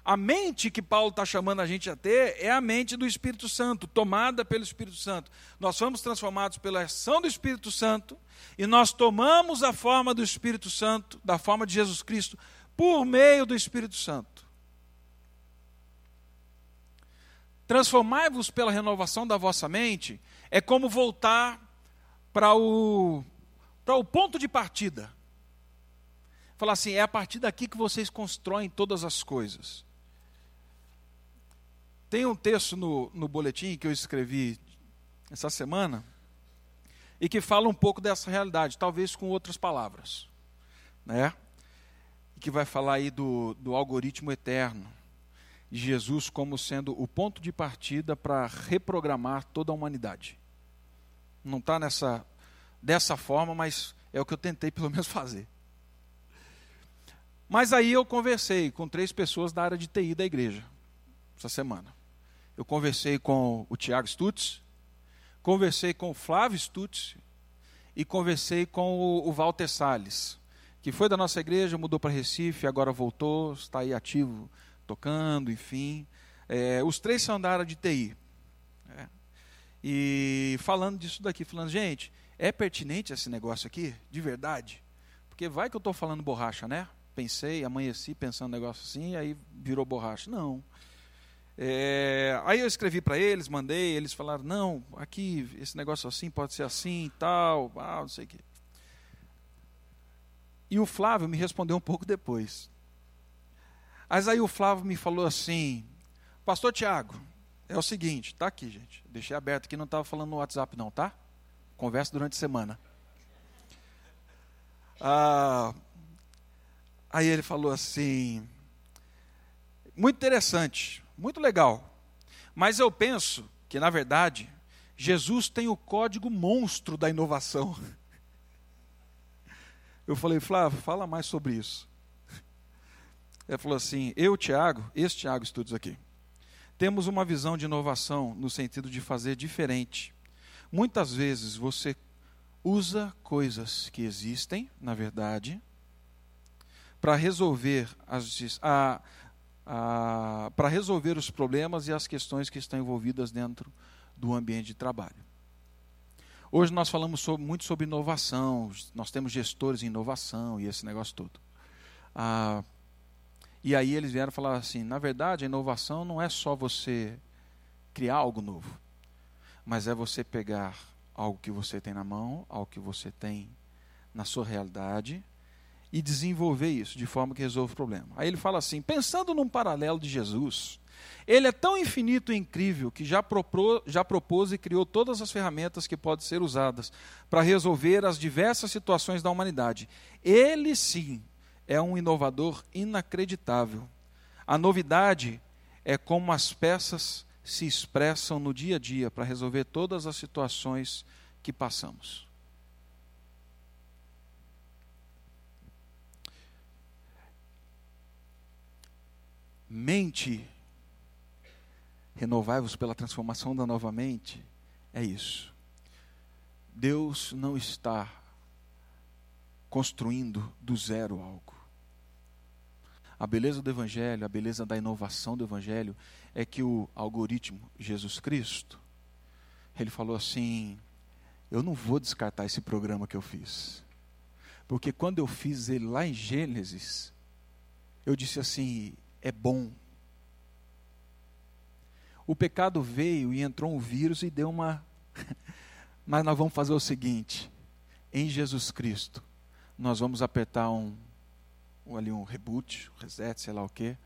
A mente que Paulo está chamando a gente a ter é a mente do Espírito Santo, tomada pelo Espírito Santo. Nós fomos transformados pela ação do Espírito Santo e nós tomamos a forma do Espírito Santo, da forma de Jesus Cristo, por meio do Espírito Santo. Transformai-vos pela renovação da vossa mente é como voltar para o, para o ponto de partida. Falar assim, é a partir daqui que vocês constroem todas as coisas. Tem um texto no, no boletim que eu escrevi essa semana e que fala um pouco dessa realidade, talvez com outras palavras, né? Que vai falar aí do, do algoritmo eterno, Jesus como sendo o ponto de partida para reprogramar toda a humanidade. Não está nessa dessa forma, mas é o que eu tentei pelo menos fazer. Mas aí eu conversei com três pessoas da área de TI da igreja essa semana eu conversei com o Tiago Stutz, conversei com o Flávio Stutz e conversei com o, Walter Salles, que foi da nossa igreja, mudou para Recife, agora voltou, está aí ativo, tocando, enfim. É, os três são da área de TI. É. E falando disso daqui, falando, gente, é pertinente esse negócio aqui, de verdade? Porque vai que eu estou falando borracha, né? Pensei, amanheci pensando um negócio assim, aí virou borracha. Não. É, aí eu escrevi para eles, mandei, eles falaram, não, aqui, esse negócio assim pode ser assim e tal, ah, não sei o quê. E o Flávio me respondeu um pouco depois. Mas aí o Flávio me falou assim, pastor Tiago, é o seguinte, tá aqui, gente, deixei aberto aqui, não estava falando no WhatsApp não, tá? Conversa durante a semana. Ah, aí ele falou assim, muito interessante, muito legal. Mas eu penso que, na verdade, Jesus tem o código monstro da inovação. Eu falei, Flávio, fala mais sobre isso. Ele falou assim: eu, Tiago, esse Tiago Estudos aqui, temos uma visão de inovação no sentido de fazer diferente. Muitas vezes você usa coisas que existem, na verdade, para resolver as, a, para resolver os problemas e as questões que estão envolvidas dentro do ambiente de trabalho. Hoje nós falamos sobre, muito sobre inovação, nós temos gestores em inovação e esse negócio todo. Ah, e aí eles vieram falar assim: na verdade, a inovação não é só você criar algo novo, mas é você pegar algo que você tem na mão, algo que você tem na sua realidade, e desenvolver isso de forma que resolva o problema. Aí ele fala assim: pensando num paralelo de Jesus, ele é tão infinito e incrível que já, propô, já propôs e criou todas as ferramentas que podem ser usadas para resolver as diversas situações da humanidade. Ele sim é um inovador inacreditável. A novidade é como as peças se expressam no dia a dia para resolver todas as situações que passamos. mente, renovai-vos pela transformação da nova mente, é isso. Deus não está construindo do zero algo. A beleza do Evangelho, a beleza da inovação do Evangelho é que o algoritmo Jesus Cristo, ele falou assim: eu não vou descartar esse programa que eu fiz. Porque quando eu fiz ele lá em Gênesis, eu disse assim: é bom. O pecado veio e entrou um vírus e deu uma. Mas nós vamos fazer o seguinte: em Jesus Cristo, nós vamos apertar um, ali um reboot, reset, sei lá o quê,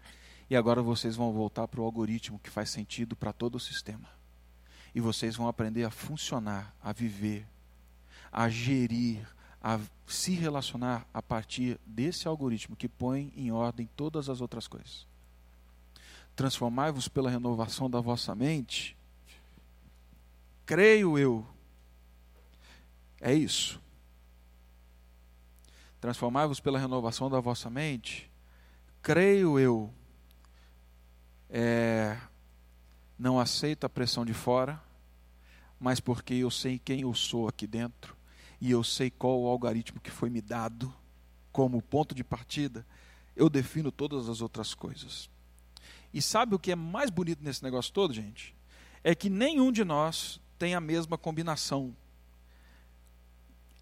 e agora vocês vão voltar para o algoritmo que faz sentido para todo o sistema. E vocês vão aprender a funcionar, a viver, a gerir, a se relacionar a partir desse algoritmo que põe em ordem todas as outras coisas. Transformai-vos pela renovação da vossa mente. Creio eu. É isso. Transformai-vos pela renovação da vossa mente. Creio eu. É, não aceito a pressão de fora, mas porque eu sei quem eu sou aqui dentro e eu sei qual o algoritmo que foi me dado como ponto de partida, eu defino todas as outras coisas. E sabe o que é mais bonito nesse negócio todo, gente? É que nenhum de nós tem a mesma combinação.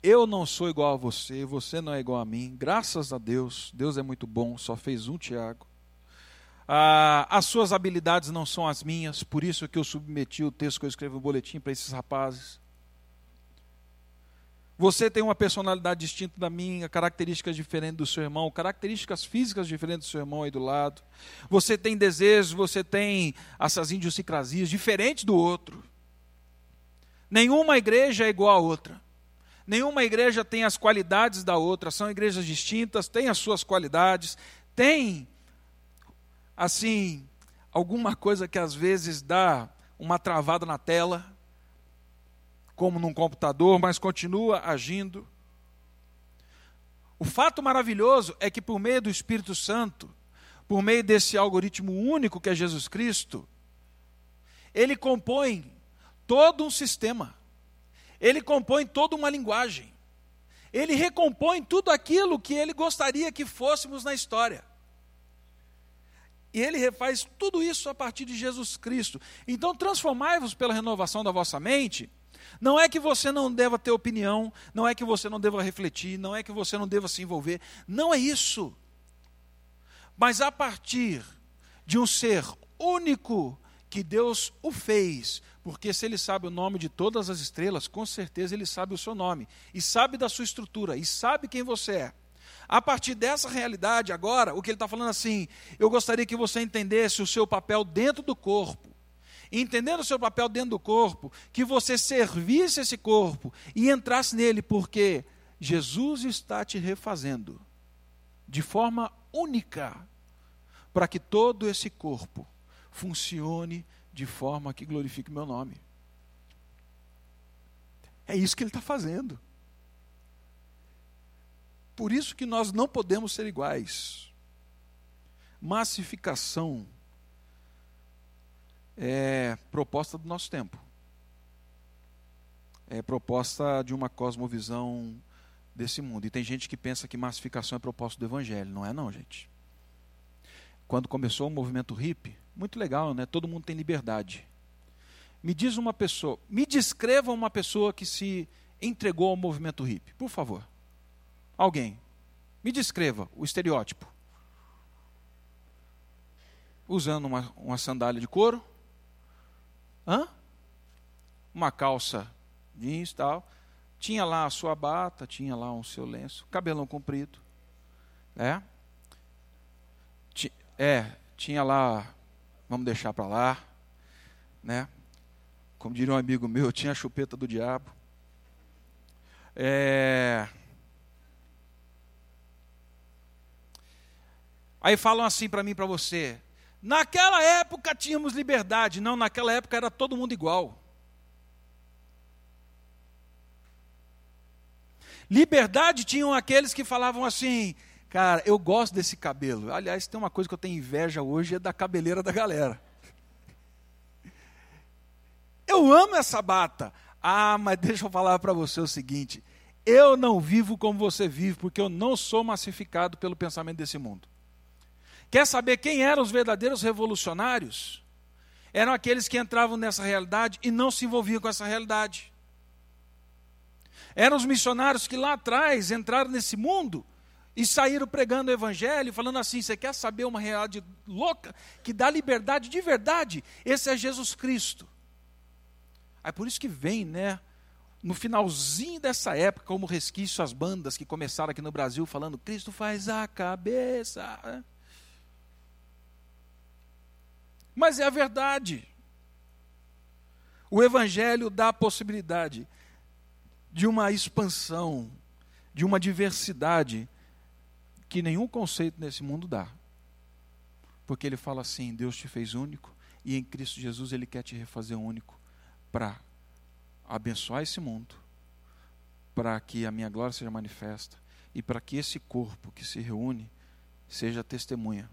Eu não sou igual a você, você não é igual a mim. Graças a Deus, Deus é muito bom, só fez um Tiago. Ah, as suas habilidades não são as minhas, por isso que eu submeti o texto que eu escrevi no boletim para esses rapazes. Você tem uma personalidade distinta da minha, características diferentes do seu irmão, características físicas diferentes do seu irmão aí do lado. Você tem desejos, você tem essas idiosincrasias diferentes do outro. Nenhuma igreja é igual a outra. Nenhuma igreja tem as qualidades da outra, são igrejas distintas, têm as suas qualidades, tem assim alguma coisa que às vezes dá uma travada na tela, como num computador, mas continua agindo. O fato maravilhoso é que, por meio do Espírito Santo, por meio desse algoritmo único que é Jesus Cristo, ele compõe todo um sistema, ele compõe toda uma linguagem, ele recompõe tudo aquilo que ele gostaria que fôssemos na história. E ele refaz tudo isso a partir de Jesus Cristo. Então, transformai-vos pela renovação da vossa mente não é que você não deva ter opinião, não é que você não deva refletir, não é que você não deva se envolver. Não é isso. Mas a partir de um ser único que Deus o fez, porque se ele sabe o nome de todas as estrelas, com certeza ele sabe o seu nome, e sabe da sua estrutura, e sabe quem você é. A partir dessa realidade, agora, o que ele está falando assim, eu gostaria que você entendesse o seu papel dentro do corpo entendendo o seu papel dentro do corpo, que você servisse esse corpo e entrasse nele, porque Jesus está te refazendo de forma única para que todo esse corpo funcione de forma que glorifique o meu nome. É isso que ele está fazendo. Por isso que nós não podemos ser iguais. Massificação é proposta do nosso tempo. É proposta de uma cosmovisão desse mundo. E tem gente que pensa que massificação é proposta do evangelho. Não é não, gente. Quando começou o movimento hippie, muito legal, né? Todo mundo tem liberdade. Me diz uma pessoa, me descreva uma pessoa que se entregou ao movimento hippie, por favor. Alguém. Me descreva o estereótipo. Usando uma, uma sandália de couro, Hã? Uma calça jeans e tal. Tinha lá a sua bata, tinha lá o seu lenço, cabelão comprido. É? É, tinha lá, vamos deixar para lá, né? Como diria um amigo meu, tinha a chupeta do diabo. É... Aí falam assim para mim, para você: Naquela época tínhamos liberdade, não, naquela época era todo mundo igual. Liberdade tinham aqueles que falavam assim, cara, eu gosto desse cabelo. Aliás, tem uma coisa que eu tenho inveja hoje, é da cabeleira da galera. Eu amo essa bata. Ah, mas deixa eu falar para você o seguinte: eu não vivo como você vive, porque eu não sou massificado pelo pensamento desse mundo. Quer saber quem eram os verdadeiros revolucionários? Eram aqueles que entravam nessa realidade e não se envolviam com essa realidade. Eram os missionários que lá atrás entraram nesse mundo e saíram pregando o evangelho, falando assim: você quer saber uma realidade louca que dá liberdade de verdade? Esse é Jesus Cristo. Aí por isso que vem, né? No finalzinho dessa época, como resquício, as bandas que começaram aqui no Brasil falando: Cristo faz a cabeça. Mas é a verdade. O Evangelho dá a possibilidade de uma expansão, de uma diversidade que nenhum conceito nesse mundo dá. Porque ele fala assim: Deus te fez único e em Cristo Jesus ele quer te refazer único para abençoar esse mundo, para que a minha glória seja manifesta e para que esse corpo que se reúne seja testemunha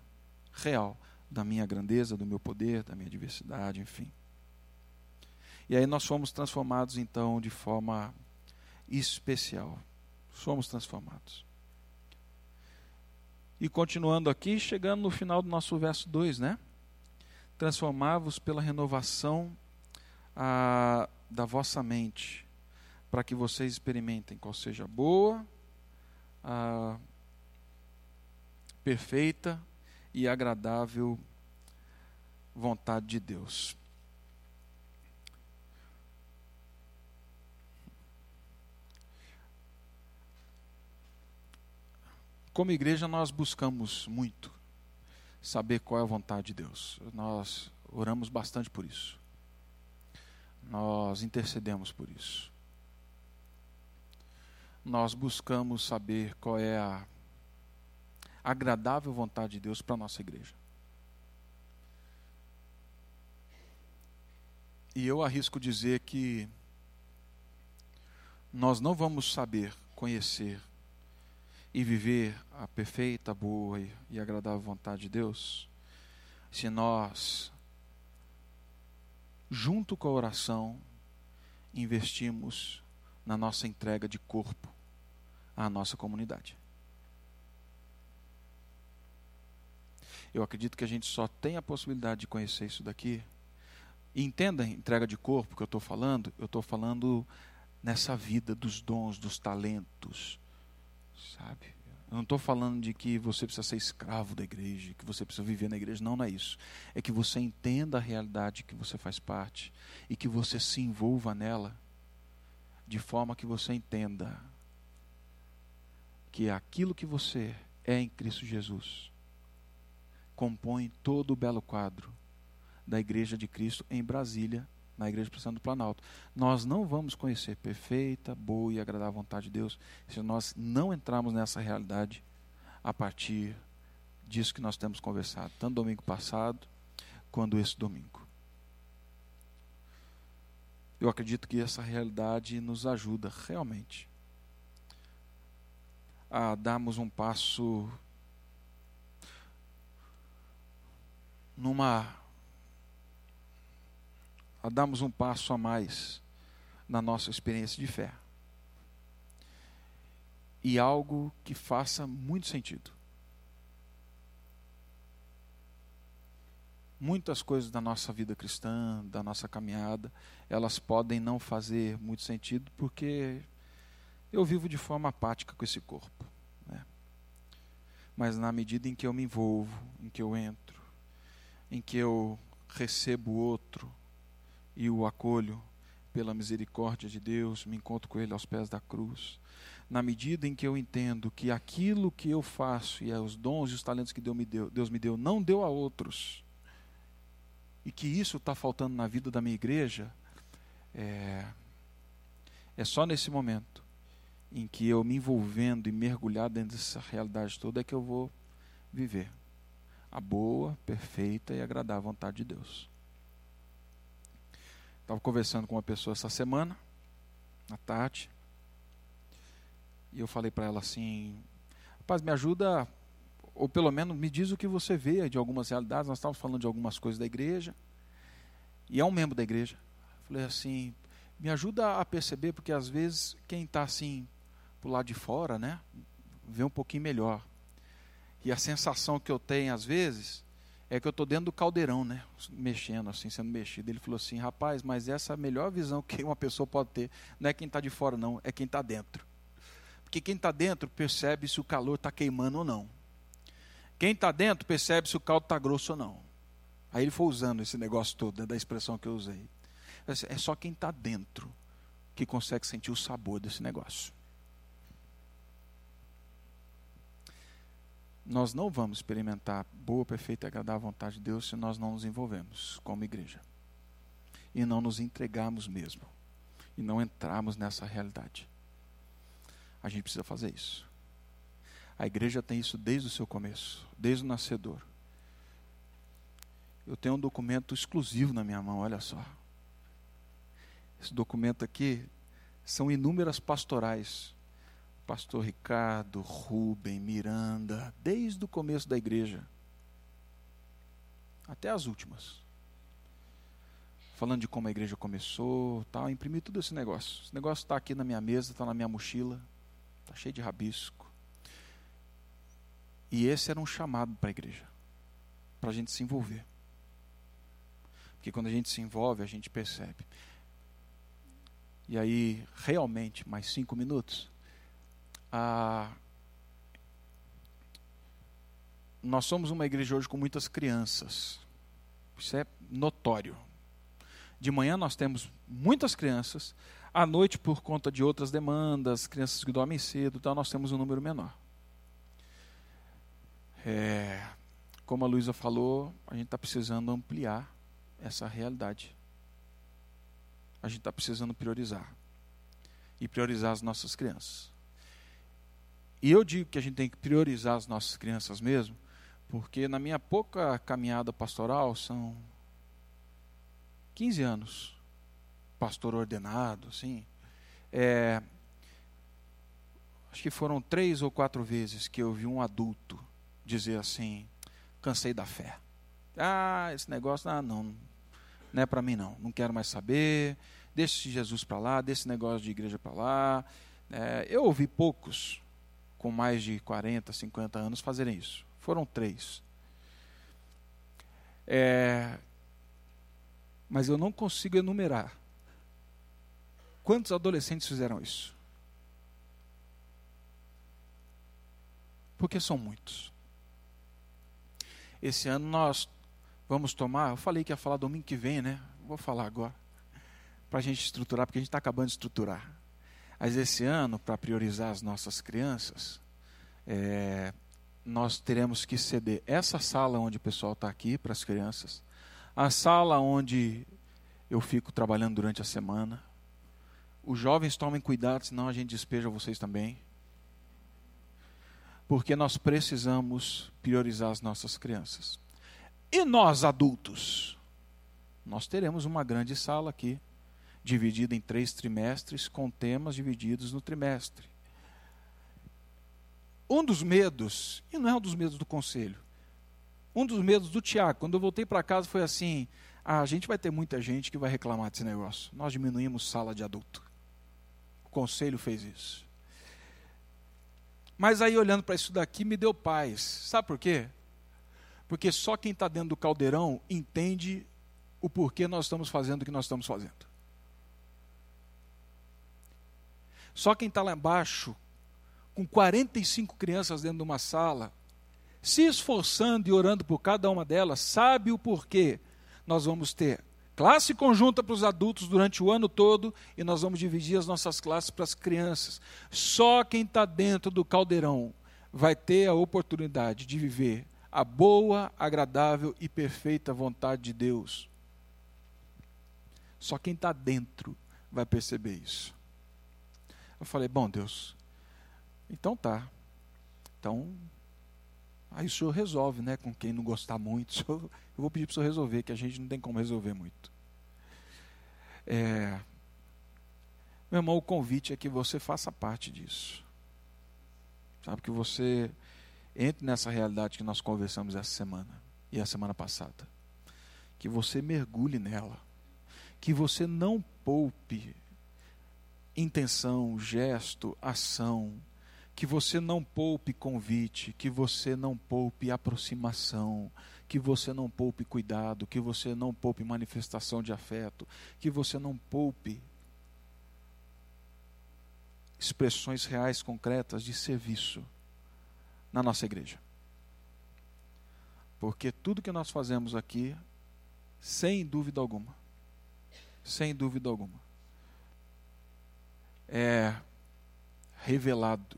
real da minha grandeza, do meu poder, da minha diversidade, enfim. E aí nós fomos transformados então de forma especial. Somos transformados. E continuando aqui, chegando no final do nosso verso 2, né? Transformar-vos pela renovação a, da vossa mente, para que vocês experimentem qual seja boa, a perfeita e agradável vontade de Deus. Como igreja, nós buscamos muito saber qual é a vontade de Deus. Nós oramos bastante por isso. Nós intercedemos por isso. Nós buscamos saber qual é a agradável vontade de Deus para a nossa igreja. E eu arrisco dizer que nós não vamos saber conhecer e viver a perfeita, boa e agradável vontade de Deus, se nós, junto com a oração, investimos na nossa entrega de corpo à nossa comunidade. Eu acredito que a gente só tem a possibilidade de conhecer isso daqui. E entenda a entrega de corpo que eu estou falando, eu estou falando nessa vida dos dons, dos talentos, sabe? Eu não estou falando de que você precisa ser escravo da igreja, que você precisa viver na igreja. Não, não é isso. É que você entenda a realidade que você faz parte e que você se envolva nela de forma que você entenda que aquilo que você é em Cristo Jesus compõe todo o belo quadro da Igreja de Cristo em Brasília na Igreja Cristã do Planalto. Nós não vamos conhecer perfeita, boa e agradável vontade de Deus se nós não entrarmos nessa realidade a partir disso que nós temos conversado, tanto domingo passado quanto esse domingo. Eu acredito que essa realidade nos ajuda realmente a darmos um passo numa a darmos um passo a mais na nossa experiência de fé. E algo que faça muito sentido. Muitas coisas da nossa vida cristã, da nossa caminhada, elas podem não fazer muito sentido porque eu vivo de forma apática com esse corpo. Né? Mas na medida em que eu me envolvo, em que eu entro, em que eu recebo o outro, e o acolho pela misericórdia de Deus, me encontro com Ele aos pés da cruz. Na medida em que eu entendo que aquilo que eu faço e os dons e os talentos que Deus me deu, Deus me deu não deu a outros, e que isso está faltando na vida da minha igreja, é, é só nesse momento em que eu me envolvendo e mergulhado dentro dessa realidade toda é que eu vou viver a boa, perfeita e agradável vontade de Deus. Estava conversando com uma pessoa essa semana, à tarde, e eu falei para ela assim: rapaz, me ajuda, ou pelo menos me diz o que você vê de algumas realidades. Nós estávamos falando de algumas coisas da igreja, e é um membro da igreja. Falei assim: me ajuda a perceber, porque às vezes quem está assim, por lado de fora, né, vê um pouquinho melhor. E a sensação que eu tenho às vezes é que eu estou dentro do caldeirão, né? Mexendo, assim, sendo mexido. Ele falou assim, rapaz, mas essa é a melhor visão que uma pessoa pode ter. Não é quem está de fora, não, é quem está dentro. Porque quem está dentro percebe se o calor está queimando ou não. Quem está dentro percebe se o caldo está grosso ou não. Aí ele foi usando esse negócio todo, né, da expressão que eu usei. É só quem está dentro que consegue sentir o sabor desse negócio. Nós não vamos experimentar boa, perfeita e agradável vontade de Deus se nós não nos envolvemos como igreja. E não nos entregarmos mesmo. E não entrarmos nessa realidade. A gente precisa fazer isso. A igreja tem isso desde o seu começo, desde o nascedor. Eu tenho um documento exclusivo na minha mão, olha só. Esse documento aqui são inúmeras pastorais. Pastor Ricardo, Rubem, Miranda, desde o começo da igreja até as últimas. Falando de como a igreja começou, tal, imprimi tudo esse negócio. Esse negócio está aqui na minha mesa, está na minha mochila, está cheio de rabisco. E esse era um chamado para a igreja, para a gente se envolver. Porque quando a gente se envolve, a gente percebe. E aí, realmente, mais cinco minutos. Ah, nós somos uma igreja hoje com muitas crianças. Isso é notório. De manhã nós temos muitas crianças, à noite, por conta de outras demandas, crianças que dormem cedo, então nós temos um número menor. É, como a Luísa falou, a gente está precisando ampliar essa realidade. A gente está precisando priorizar. E priorizar as nossas crianças. E eu digo que a gente tem que priorizar as nossas crianças mesmo, porque na minha pouca caminhada pastoral, são 15 anos, pastor ordenado, assim, é, acho que foram três ou quatro vezes que eu vi um adulto dizer assim: cansei da fé. Ah, esse negócio, ah, não, não é para mim não, não quero mais saber, deixa Jesus para lá, deixa esse negócio de igreja para lá. É, eu ouvi poucos com mais de 40, 50 anos fazerem isso. Foram três. É, mas eu não consigo enumerar quantos adolescentes fizeram isso. Porque são muitos. Esse ano nós vamos tomar, eu falei que ia falar domingo que vem, né? Vou falar agora. Para a gente estruturar, porque a gente está acabando de estruturar. Mas esse ano, para priorizar as nossas crianças, é, nós teremos que ceder essa sala onde o pessoal está aqui para as crianças, a sala onde eu fico trabalhando durante a semana. Os jovens tomem cuidado, senão a gente despeja vocês também. Porque nós precisamos priorizar as nossas crianças. E nós, adultos? Nós teremos uma grande sala aqui, dividida em três trimestres, com temas divididos no trimestre. Um dos medos, e não é um dos medos do conselho, um dos medos do Tiago, quando eu voltei para casa, foi assim: ah, a gente vai ter muita gente que vai reclamar desse negócio. Nós diminuímos sala de adulto. O conselho fez isso. Mas aí, olhando para isso daqui, me deu paz. Sabe por quê? Porque só quem está dentro do caldeirão entende o porquê nós estamos fazendo o que nós estamos fazendo. Só quem está lá embaixo com 45 crianças dentro de uma sala, se esforçando e orando por cada uma delas, sabe o porquê nós vamos ter classe conjunta para os adultos durante o ano todo e nós vamos dividir as nossas classes para as crianças. Só quem está dentro do caldeirão vai ter a oportunidade de viver a boa, agradável e perfeita vontade de Deus. Só quem está dentro vai perceber isso. Eu falei, bom Deus, então tá. Então, aí o senhor resolve, né? Com quem não gostar muito. Senhor, eu vou pedir para o senhor resolver, que a gente não tem como resolver muito. É, meu irmão, o convite é que você faça parte disso. Sabe que você entre nessa realidade que nós conversamos essa semana e a semana passada. Que você mergulhe nela. Que você não poupe intenção, gesto, ação, que você não poupe convite, que você não poupe aproximação, que você não poupe cuidado, que você não poupe manifestação de afeto, que você não poupe expressões reais, concretas de serviço na nossa igreja. Porque tudo que nós fazemos aqui, sem dúvida alguma, sem dúvida alguma, é revelado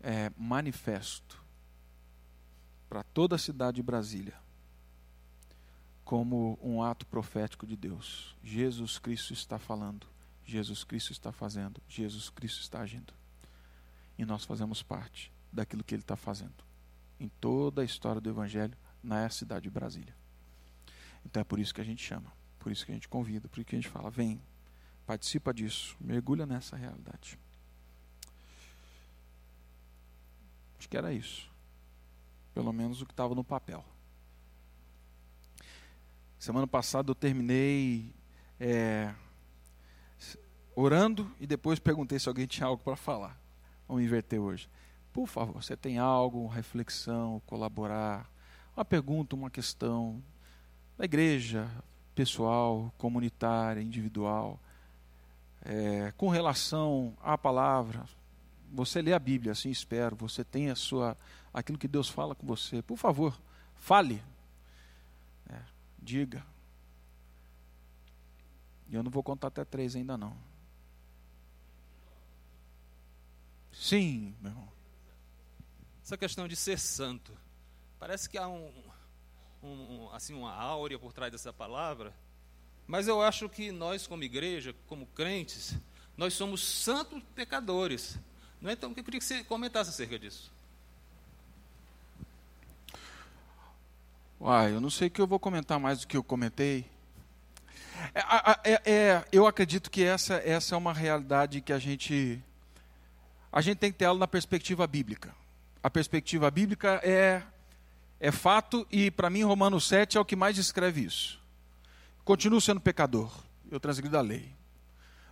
é, manifesto para toda a cidade de Brasília como um ato profético de Deus. Jesus Cristo está falando. Jesus Cristo está fazendo, Jesus Cristo está agindo. E nós fazemos parte daquilo que Ele está fazendo em toda a história do Evangelho na cidade de Brasília. Então é por isso que a gente chama, por isso que a gente convida, por isso que a gente fala: vem, participa disso, mergulha nessa realidade. Acho que era isso. Pelo menos o que estava no papel. Semana passada eu terminei é, orando e depois perguntei se alguém tinha algo para falar. Vamos inverter hoje. Por favor, você tem algo, reflexão, colaborar, uma pergunta, uma questão da igreja, pessoal, comunitária, individual, é, com relação à palavra. Você lê a Bíblia, assim espero. Você tem a sua, aquilo que Deus fala com você. Por favor, fale, é, diga. E eu não vou contar até três ainda não. Sim, meu irmão. Essa questão de ser santo. Parece que há um, um, assim, uma áurea por trás dessa palavra. Mas eu acho que nós, como igreja, como crentes, nós somos santos pecadores. Não é? Então, eu queria que você comentasse acerca disso. Uai, eu não sei que eu vou comentar mais do que eu comentei. É, é, é, eu acredito que essa, essa é uma realidade que a gente a gente tem que ter ela na perspectiva bíblica. A perspectiva bíblica é, é fato e, para mim, Romanos 7 é o que mais descreve isso. Continuo sendo pecador, eu transgrido a lei.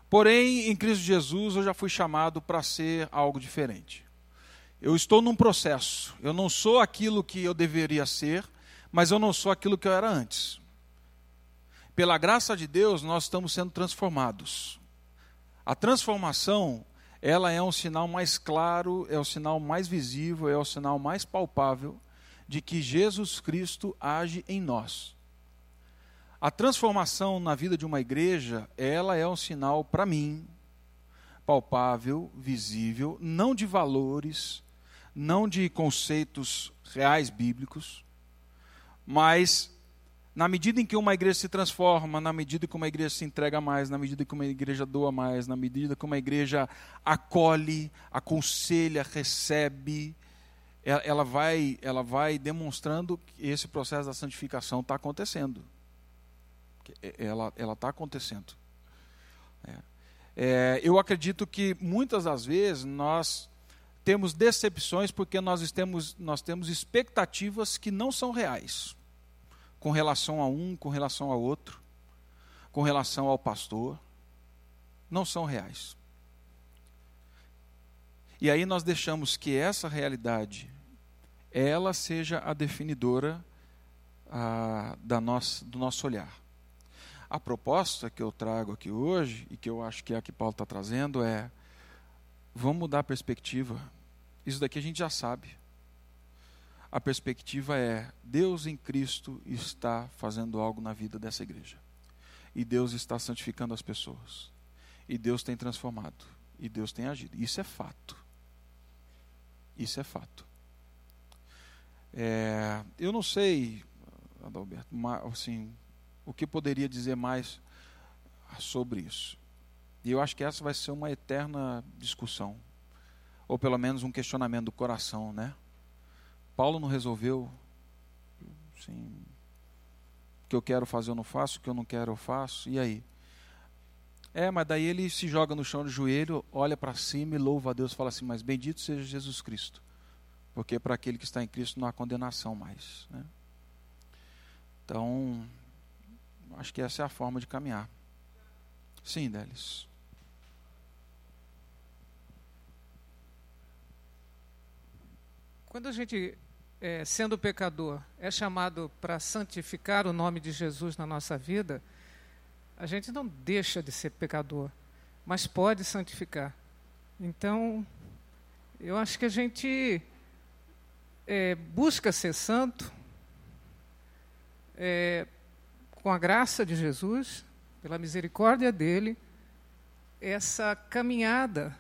Porém, em Cristo Jesus, eu já fui chamado para ser algo diferente. Eu estou num processo. Eu não sou aquilo que eu deveria ser, mas eu não sou aquilo que eu era antes. Pela graça de Deus, nós estamos sendo transformados. A transformação ela é um sinal mais claro, é o sinal mais visível, é o sinal mais palpável de que Jesus Cristo age em nós. A transformação na vida de uma igreja, ela é um sinal para mim palpável, visível, não de valores, não de conceitos reais bíblicos, mas na medida em que uma igreja se transforma, na medida que uma igreja se entrega mais, na medida que uma igreja doa mais, na medida que uma igreja acolhe, aconselha, recebe, ela vai, ela vai demonstrando que esse processo da santificação está acontecendo. Ela está acontecendo. É. É, eu acredito que muitas das vezes nós temos decepções porque nós temos, nós temos expectativas que não são reais com relação a um, com relação a outro, com relação ao pastor, não são reais. E aí nós deixamos que essa realidade ela seja a definidora a, da nossa, do nosso olhar. A proposta que eu trago aqui hoje, e que eu acho que é a que Paulo está trazendo, é: vamos mudar a perspectiva. Isso daqui a gente já sabe a perspectiva é: Deus em Cristo está fazendo algo na vida dessa igreja. E Deus está santificando as pessoas. E Deus tem transformado. E Deus tem agido. Isso é fato. Isso é fato. É, eu não sei, Adalberto, assim, o que poderia dizer mais sobre isso. E eu acho que essa vai ser uma eterna discussão. Ou pelo menos um questionamento do coração, né? Paulo não resolveu. Assim, o que eu quero fazer eu não faço, o que eu não quero eu faço. E aí? É, mas daí ele se joga no chão de joelho, olha para cima e louva a Deus, fala assim: Mas bendito seja Jesus Cristo, porque para aquele que está em Cristo não há condenação mais. Né? Então, acho que essa é a forma de caminhar. Sim, Délis. Quando a gente é, sendo pecador, é chamado para santificar o nome de Jesus na nossa vida, a gente não deixa de ser pecador, mas pode santificar. Então, eu acho que a gente é, busca ser santo é, com a graça de Jesus, pela misericórdia dele, essa caminhada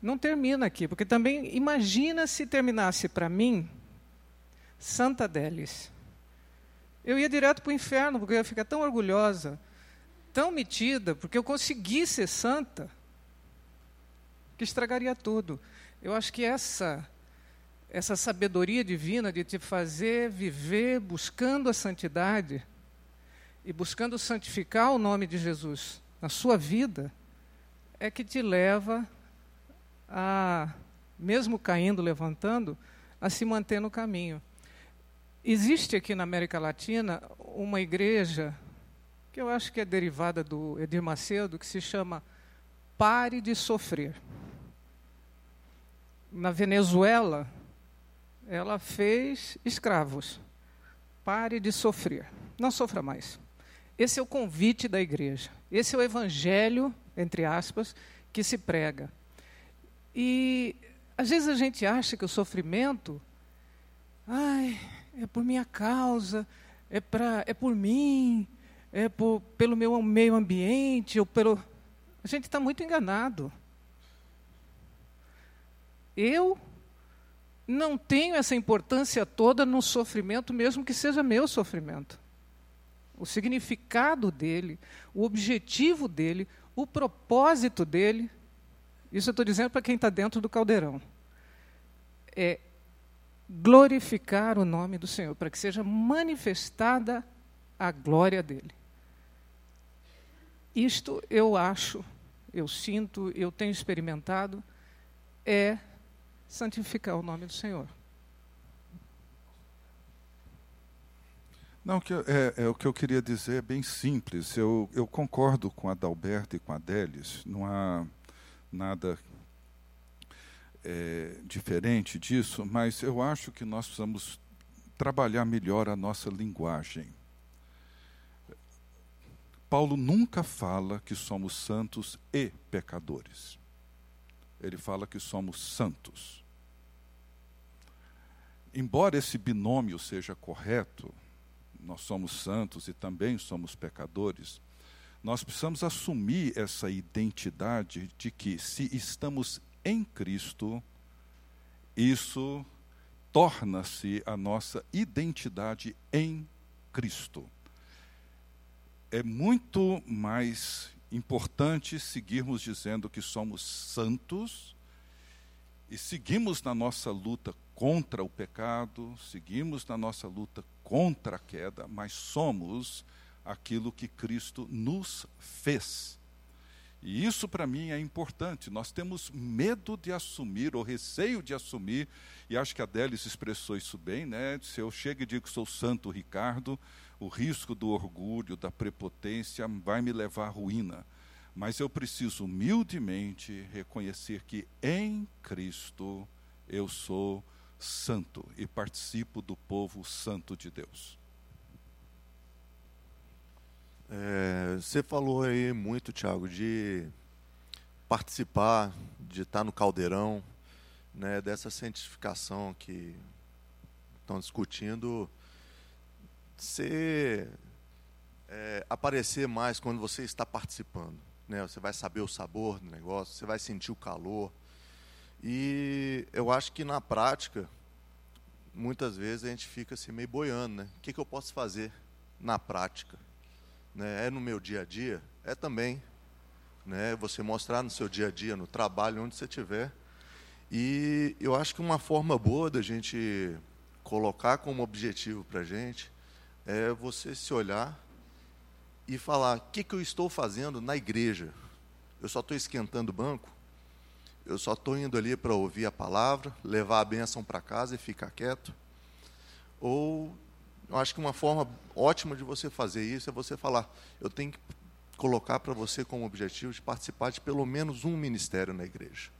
não termina aqui, porque também imagina se terminasse para mim Santa Delis. Eu ia direto para o inferno, porque eu ia ficar tão orgulhosa tão metida, porque eu consegui ser santa, que estragaria tudo. Eu acho que essa essa sabedoria divina de te fazer viver buscando a santidade e buscando santificar o nome de Jesus na sua vida, é que te leva a, mesmo caindo, levantando, a se manter no caminho. Existe aqui na América Latina uma igreja que eu acho que é derivada do Edir Macedo, que se chama Pare de Sofrer. Na Venezuela, ela fez escravos. Pare de sofrer. Não sofra mais. Esse é o convite da igreja. Esse é o evangelho, entre aspas, que se prega. E às vezes a gente acha que o sofrimento, ai, é por minha causa, é, pra, é por mim, é por, pelo meu meio ambiente, ou pelo. A gente está muito enganado. Eu não tenho essa importância toda no sofrimento, mesmo que seja meu sofrimento. O significado dele, o objetivo dele, o propósito dele, isso eu estou dizendo para quem está dentro do caldeirão, é glorificar o nome do Senhor, para que seja manifestada a glória dele. Isto eu acho, eu sinto, eu tenho experimentado, é santificar o nome do Senhor. Não, que, é, é, o que eu queria dizer é bem simples. Eu, eu concordo com a Dalberta e com a Délis. Não há nada é, diferente disso, mas eu acho que nós precisamos trabalhar melhor a nossa linguagem. Paulo nunca fala que somos santos e pecadores. Ele fala que somos santos. Embora esse binômio seja correto, nós somos santos e também somos pecadores, nós precisamos assumir essa identidade de que, se estamos em Cristo, isso torna-se a nossa identidade em Cristo. É muito mais importante seguirmos dizendo que somos santos e seguimos na nossa luta contra o pecado, seguimos na nossa luta contra a queda, mas somos aquilo que Cristo nos fez. E isso para mim é importante. Nós temos medo de assumir, ou receio de assumir, e acho que a Délis expressou isso bem, né? Se eu chego e digo que sou santo Ricardo, o risco do orgulho, da prepotência vai me levar à ruína. Mas eu preciso humildemente reconhecer que em Cristo eu sou santo e participo do povo santo de Deus. É, você falou aí muito, Tiago, de participar, de estar no caldeirão, né, dessa santificação que estão discutindo. Você é, aparecer mais quando você está participando. Né? Você vai saber o sabor do negócio, você vai sentir o calor, e eu acho que na prática, muitas vezes a gente fica assim meio boiando, né? O que, que eu posso fazer na prática? Né? É no meu dia a dia? É também. Né? Você mostrar no seu dia a dia, no trabalho, onde você estiver. E eu acho que uma forma boa da gente colocar como objetivo para a gente é você se olhar e falar: o que, que eu estou fazendo na igreja? Eu só estou esquentando o banco? Eu só estou indo ali para ouvir a palavra, levar a bênção para casa e ficar quieto. Ou eu acho que uma forma ótima de você fazer isso é você falar: eu tenho que colocar para você como objetivo de participar de pelo menos um ministério na igreja.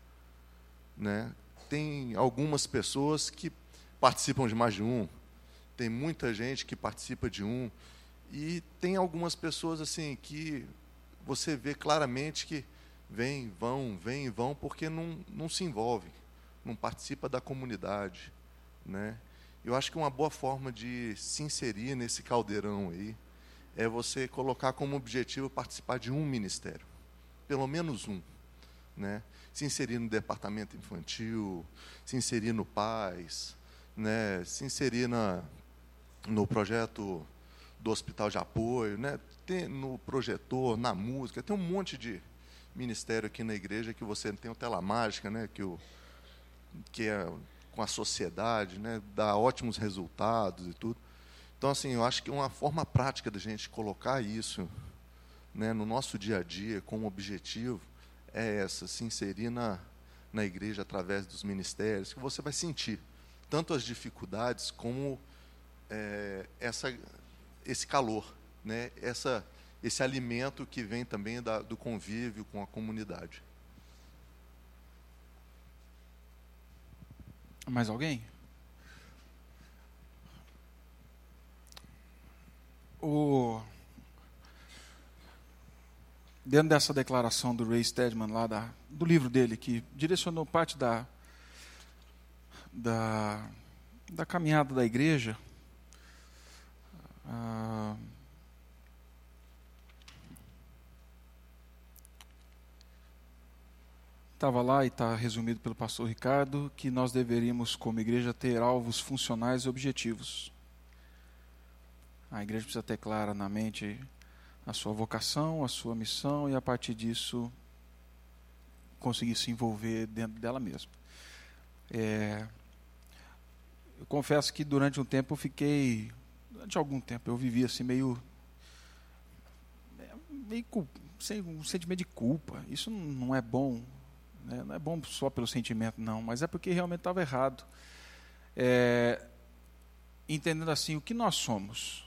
Né? Tem algumas pessoas que participam de mais de um, tem muita gente que participa de um, e tem algumas pessoas assim que você vê claramente que vem, vão, vem e vão, porque não, não se envolve, não participa da comunidade. Né? Eu acho que uma boa forma de se inserir nesse caldeirão aí é você colocar como objetivo participar de um ministério, pelo menos um. Né? Se inserir no departamento infantil, se inserir no PAIS, né? se inserir na, no projeto do hospital de apoio, né? tem no projetor, na música, tem um monte de ministério aqui na igreja que você tem o tela mágica, né? que, o, que é com a sociedade, né? dá ótimos resultados e tudo. Então, assim, eu acho que uma forma prática da gente colocar isso né, no nosso dia a dia como objetivo é essa, se inserir na, na igreja através dos ministérios, que você vai sentir tanto as dificuldades como é, essa, esse calor, né, essa, esse alimento que vem também da, do convívio com a comunidade. Mais alguém? O dentro dessa declaração do Ray Stedman, lá da, do livro dele, que direcionou parte da, da, da caminhada da igreja, estava lá e está resumido pelo pastor Ricardo que nós deveríamos, como igreja, ter alvos funcionais e objetivos. A igreja precisa ter clara na mente a sua vocação, a sua missão e a partir disso conseguir se envolver dentro dela mesma. É, eu confesso que durante um tempo eu fiquei, durante algum tempo eu vivi assim meio, meio sem um sentimento de culpa. Isso não é bom, né? não é bom só pelo sentimento não, mas é porque realmente estava errado. É, entendendo assim o que nós somos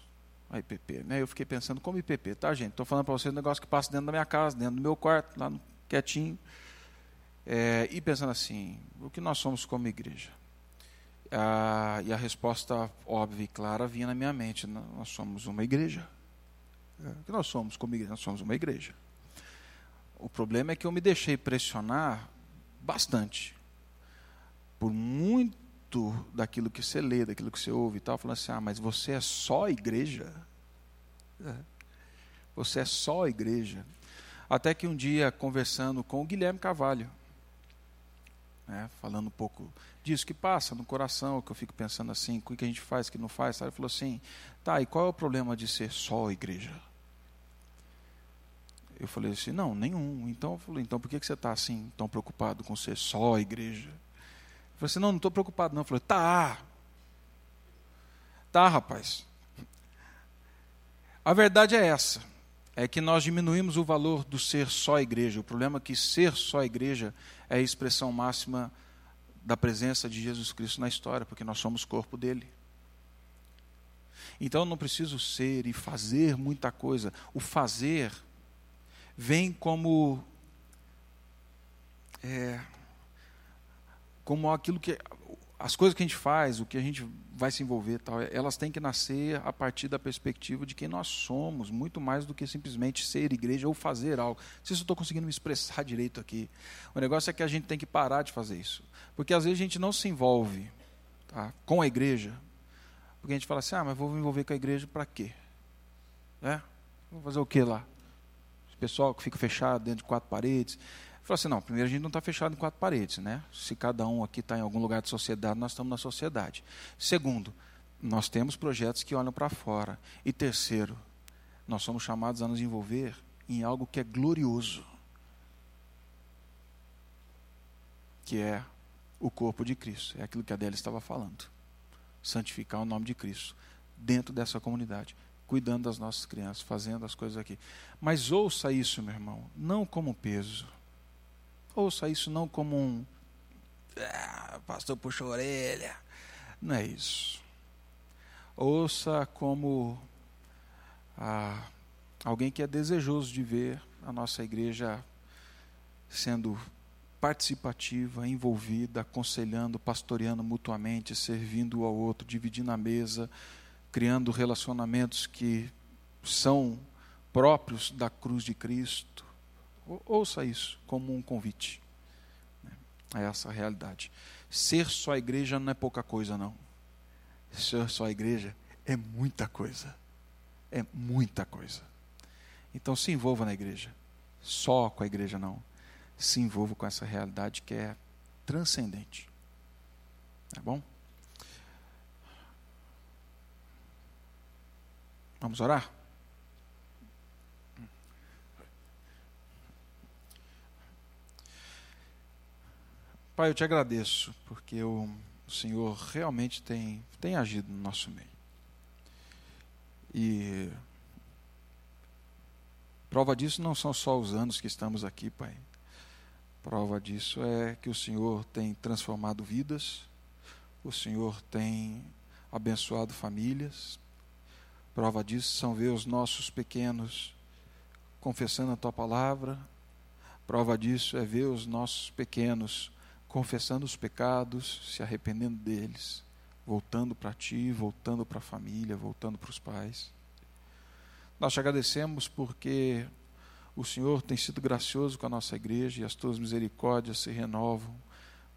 a IPP. Né? Eu fiquei pensando como IPP, tá, gente? Estou falando para vocês um negócio que passa dentro da minha casa, dentro do meu quarto, lá no, quietinho. É, e pensando assim, o que nós somos como igreja? E a resposta óbvia e clara vinha na minha mente: nós somos uma igreja. É, o que nós somos como igreja? Nós somos uma igreja. O problema é que eu me deixei pressionar bastante por muito daquilo que você lê, daquilo que você ouve e tal, falando assim: ah, mas você é só igreja? É. Você é só igreja. Até que um dia, conversando com o Guilherme Carvalho, né, falando um pouco disso que passa no coração, que eu fico pensando assim, o que a gente faz, o que não faz, sabe? ele falou assim: tá, e qual é o problema de ser só igreja? Eu falei assim: não, nenhum. Então, eu falei, então por que você está assim, tão preocupado com ser só igreja? Eu falei assim, não, não estou preocupado não. Eu falei, tá. Tá, rapaz. A verdade é essa. É que nós diminuímos o valor do ser só igreja. O problema é que ser só igreja é a expressão máxima da presença de Jesus Cristo na história, porque nós somos corpo dele. Então eu não preciso ser e fazer muita coisa. O fazer vem como é, como aquilo que as coisas que a gente faz, o que a gente vai se envolver, tal, elas têm que nascer a partir da perspectiva de quem nós somos, muito mais do que simplesmente ser igreja ou fazer algo. Não sei se eu estou conseguindo me expressar direito aqui. O negócio é que a gente tem que parar de fazer isso, porque às vezes a gente não se envolve tá, com a igreja, porque a gente fala assim, ah, mas vou me envolver com a igreja para quê? É? Vou fazer o que lá? Pessoal que fica fechado dentro de quatro paredes. Falou assim, não, primeiro a gente não está fechado em quatro paredes, né? Se cada um aqui está em algum lugar de sociedade, nós estamos na sociedade. Segundo, nós temos projetos que olham para fora. E terceiro, nós somos chamados a nos envolver em algo que é glorioso, que é o corpo de Cristo. É aquilo que a Adélia estava falando. Santificar o nome de Cristo dentro dessa comunidade, cuidando das nossas crianças, fazendo as coisas aqui. Mas ouça isso, meu irmão, não como peso Ouça isso não como um. Ah, pastor puxou a orelha. Não é isso. Ouça como ah, alguém que é desejoso de ver a nossa igreja sendo participativa, envolvida, aconselhando, pastoreando mutuamente, servindo ao outro, dividindo a mesa, criando relacionamentos que são próprios da cruz de Cristo, Ouça isso como um convite. É essa a realidade. Ser só igreja não é pouca coisa, não. Ser só igreja é muita coisa. É muita coisa. Então se envolva na igreja. Só com a igreja, não. Se envolva com essa realidade que é transcendente. Tá bom? Vamos orar? Pai, eu te agradeço, porque o, Senhor realmente tem, tem agido no nosso meio. E prova disso não são só os anos que estamos aqui, Pai. Prova disso é que o Senhor tem transformado vidas, o Senhor tem abençoado famílias. Prova disso são ver os nossos pequenos confessando a tua palavra. Prova disso é ver os nossos pequenos confessando os pecados, se arrependendo deles, voltando para ti, voltando para a família, voltando para os pais. Nós te agradecemos porque o Senhor tem sido gracioso com a nossa igreja e as tuas misericórdias se renovam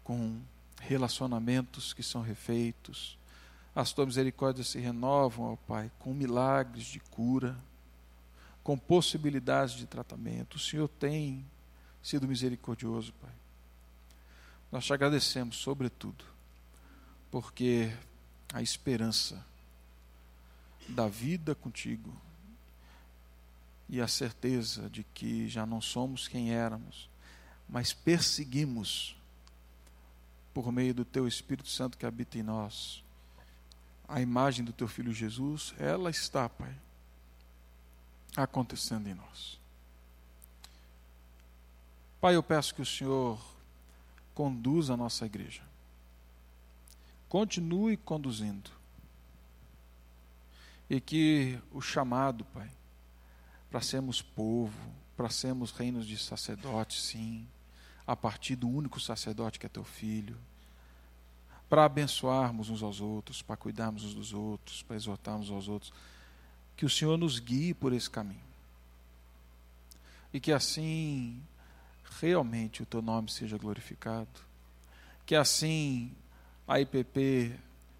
com relacionamentos que são refeitos. As tuas misericórdias se renovam, ó Pai, com milagres de cura, com possibilidades de tratamento. O Senhor tem sido misericordioso, Pai. Nós te agradecemos, sobretudo, porque a esperança da vida contigo e a certeza de que já não somos quem éramos, mas perseguimos, por meio do Teu Espírito Santo que habita em nós, a imagem do Teu Filho Jesus, ela está, Pai, acontecendo em nós. Pai, eu peço que o Senhor conduz a nossa igreja. Continue conduzindo. E que o chamado, Pai, para sermos povo, para sermos reinos de sacerdotes, sim, a partir do único sacerdote que é teu filho, para abençoarmos uns aos outros, para cuidarmos uns dos outros, para exortarmos aos outros, que o Senhor nos guie por esse caminho. E que assim realmente o teu nome seja glorificado. Que assim a IPP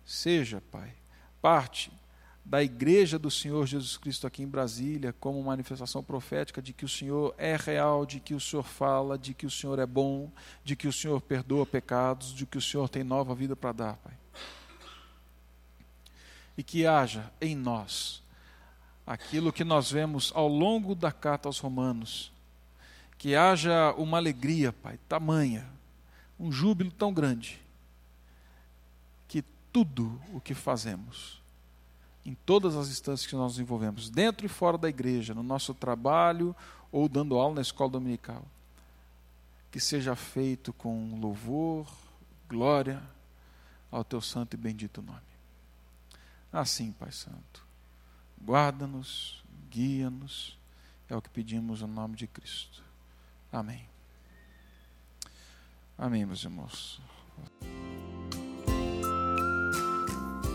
seja, Pai, parte da igreja do Senhor Jesus Cristo aqui em Brasília, como manifestação profética de que o Senhor é real, de que o Senhor fala, de que o Senhor é bom, de que o Senhor perdoa pecados, de que o Senhor tem nova vida para dar, Pai. E que haja em nós aquilo que nós vemos ao longo da carta aos Romanos, que haja uma alegria, Pai, tamanha, um júbilo tão grande, que tudo o que fazemos, em todas as instâncias que nós nos envolvemos, dentro e fora da igreja, no nosso trabalho ou dando aula na escola dominical, que seja feito com louvor, glória ao teu santo e bendito nome. Assim, Pai Santo, guarda-nos, guia-nos, é o que pedimos no nome de Cristo. Amém. Amém, meus irmãos.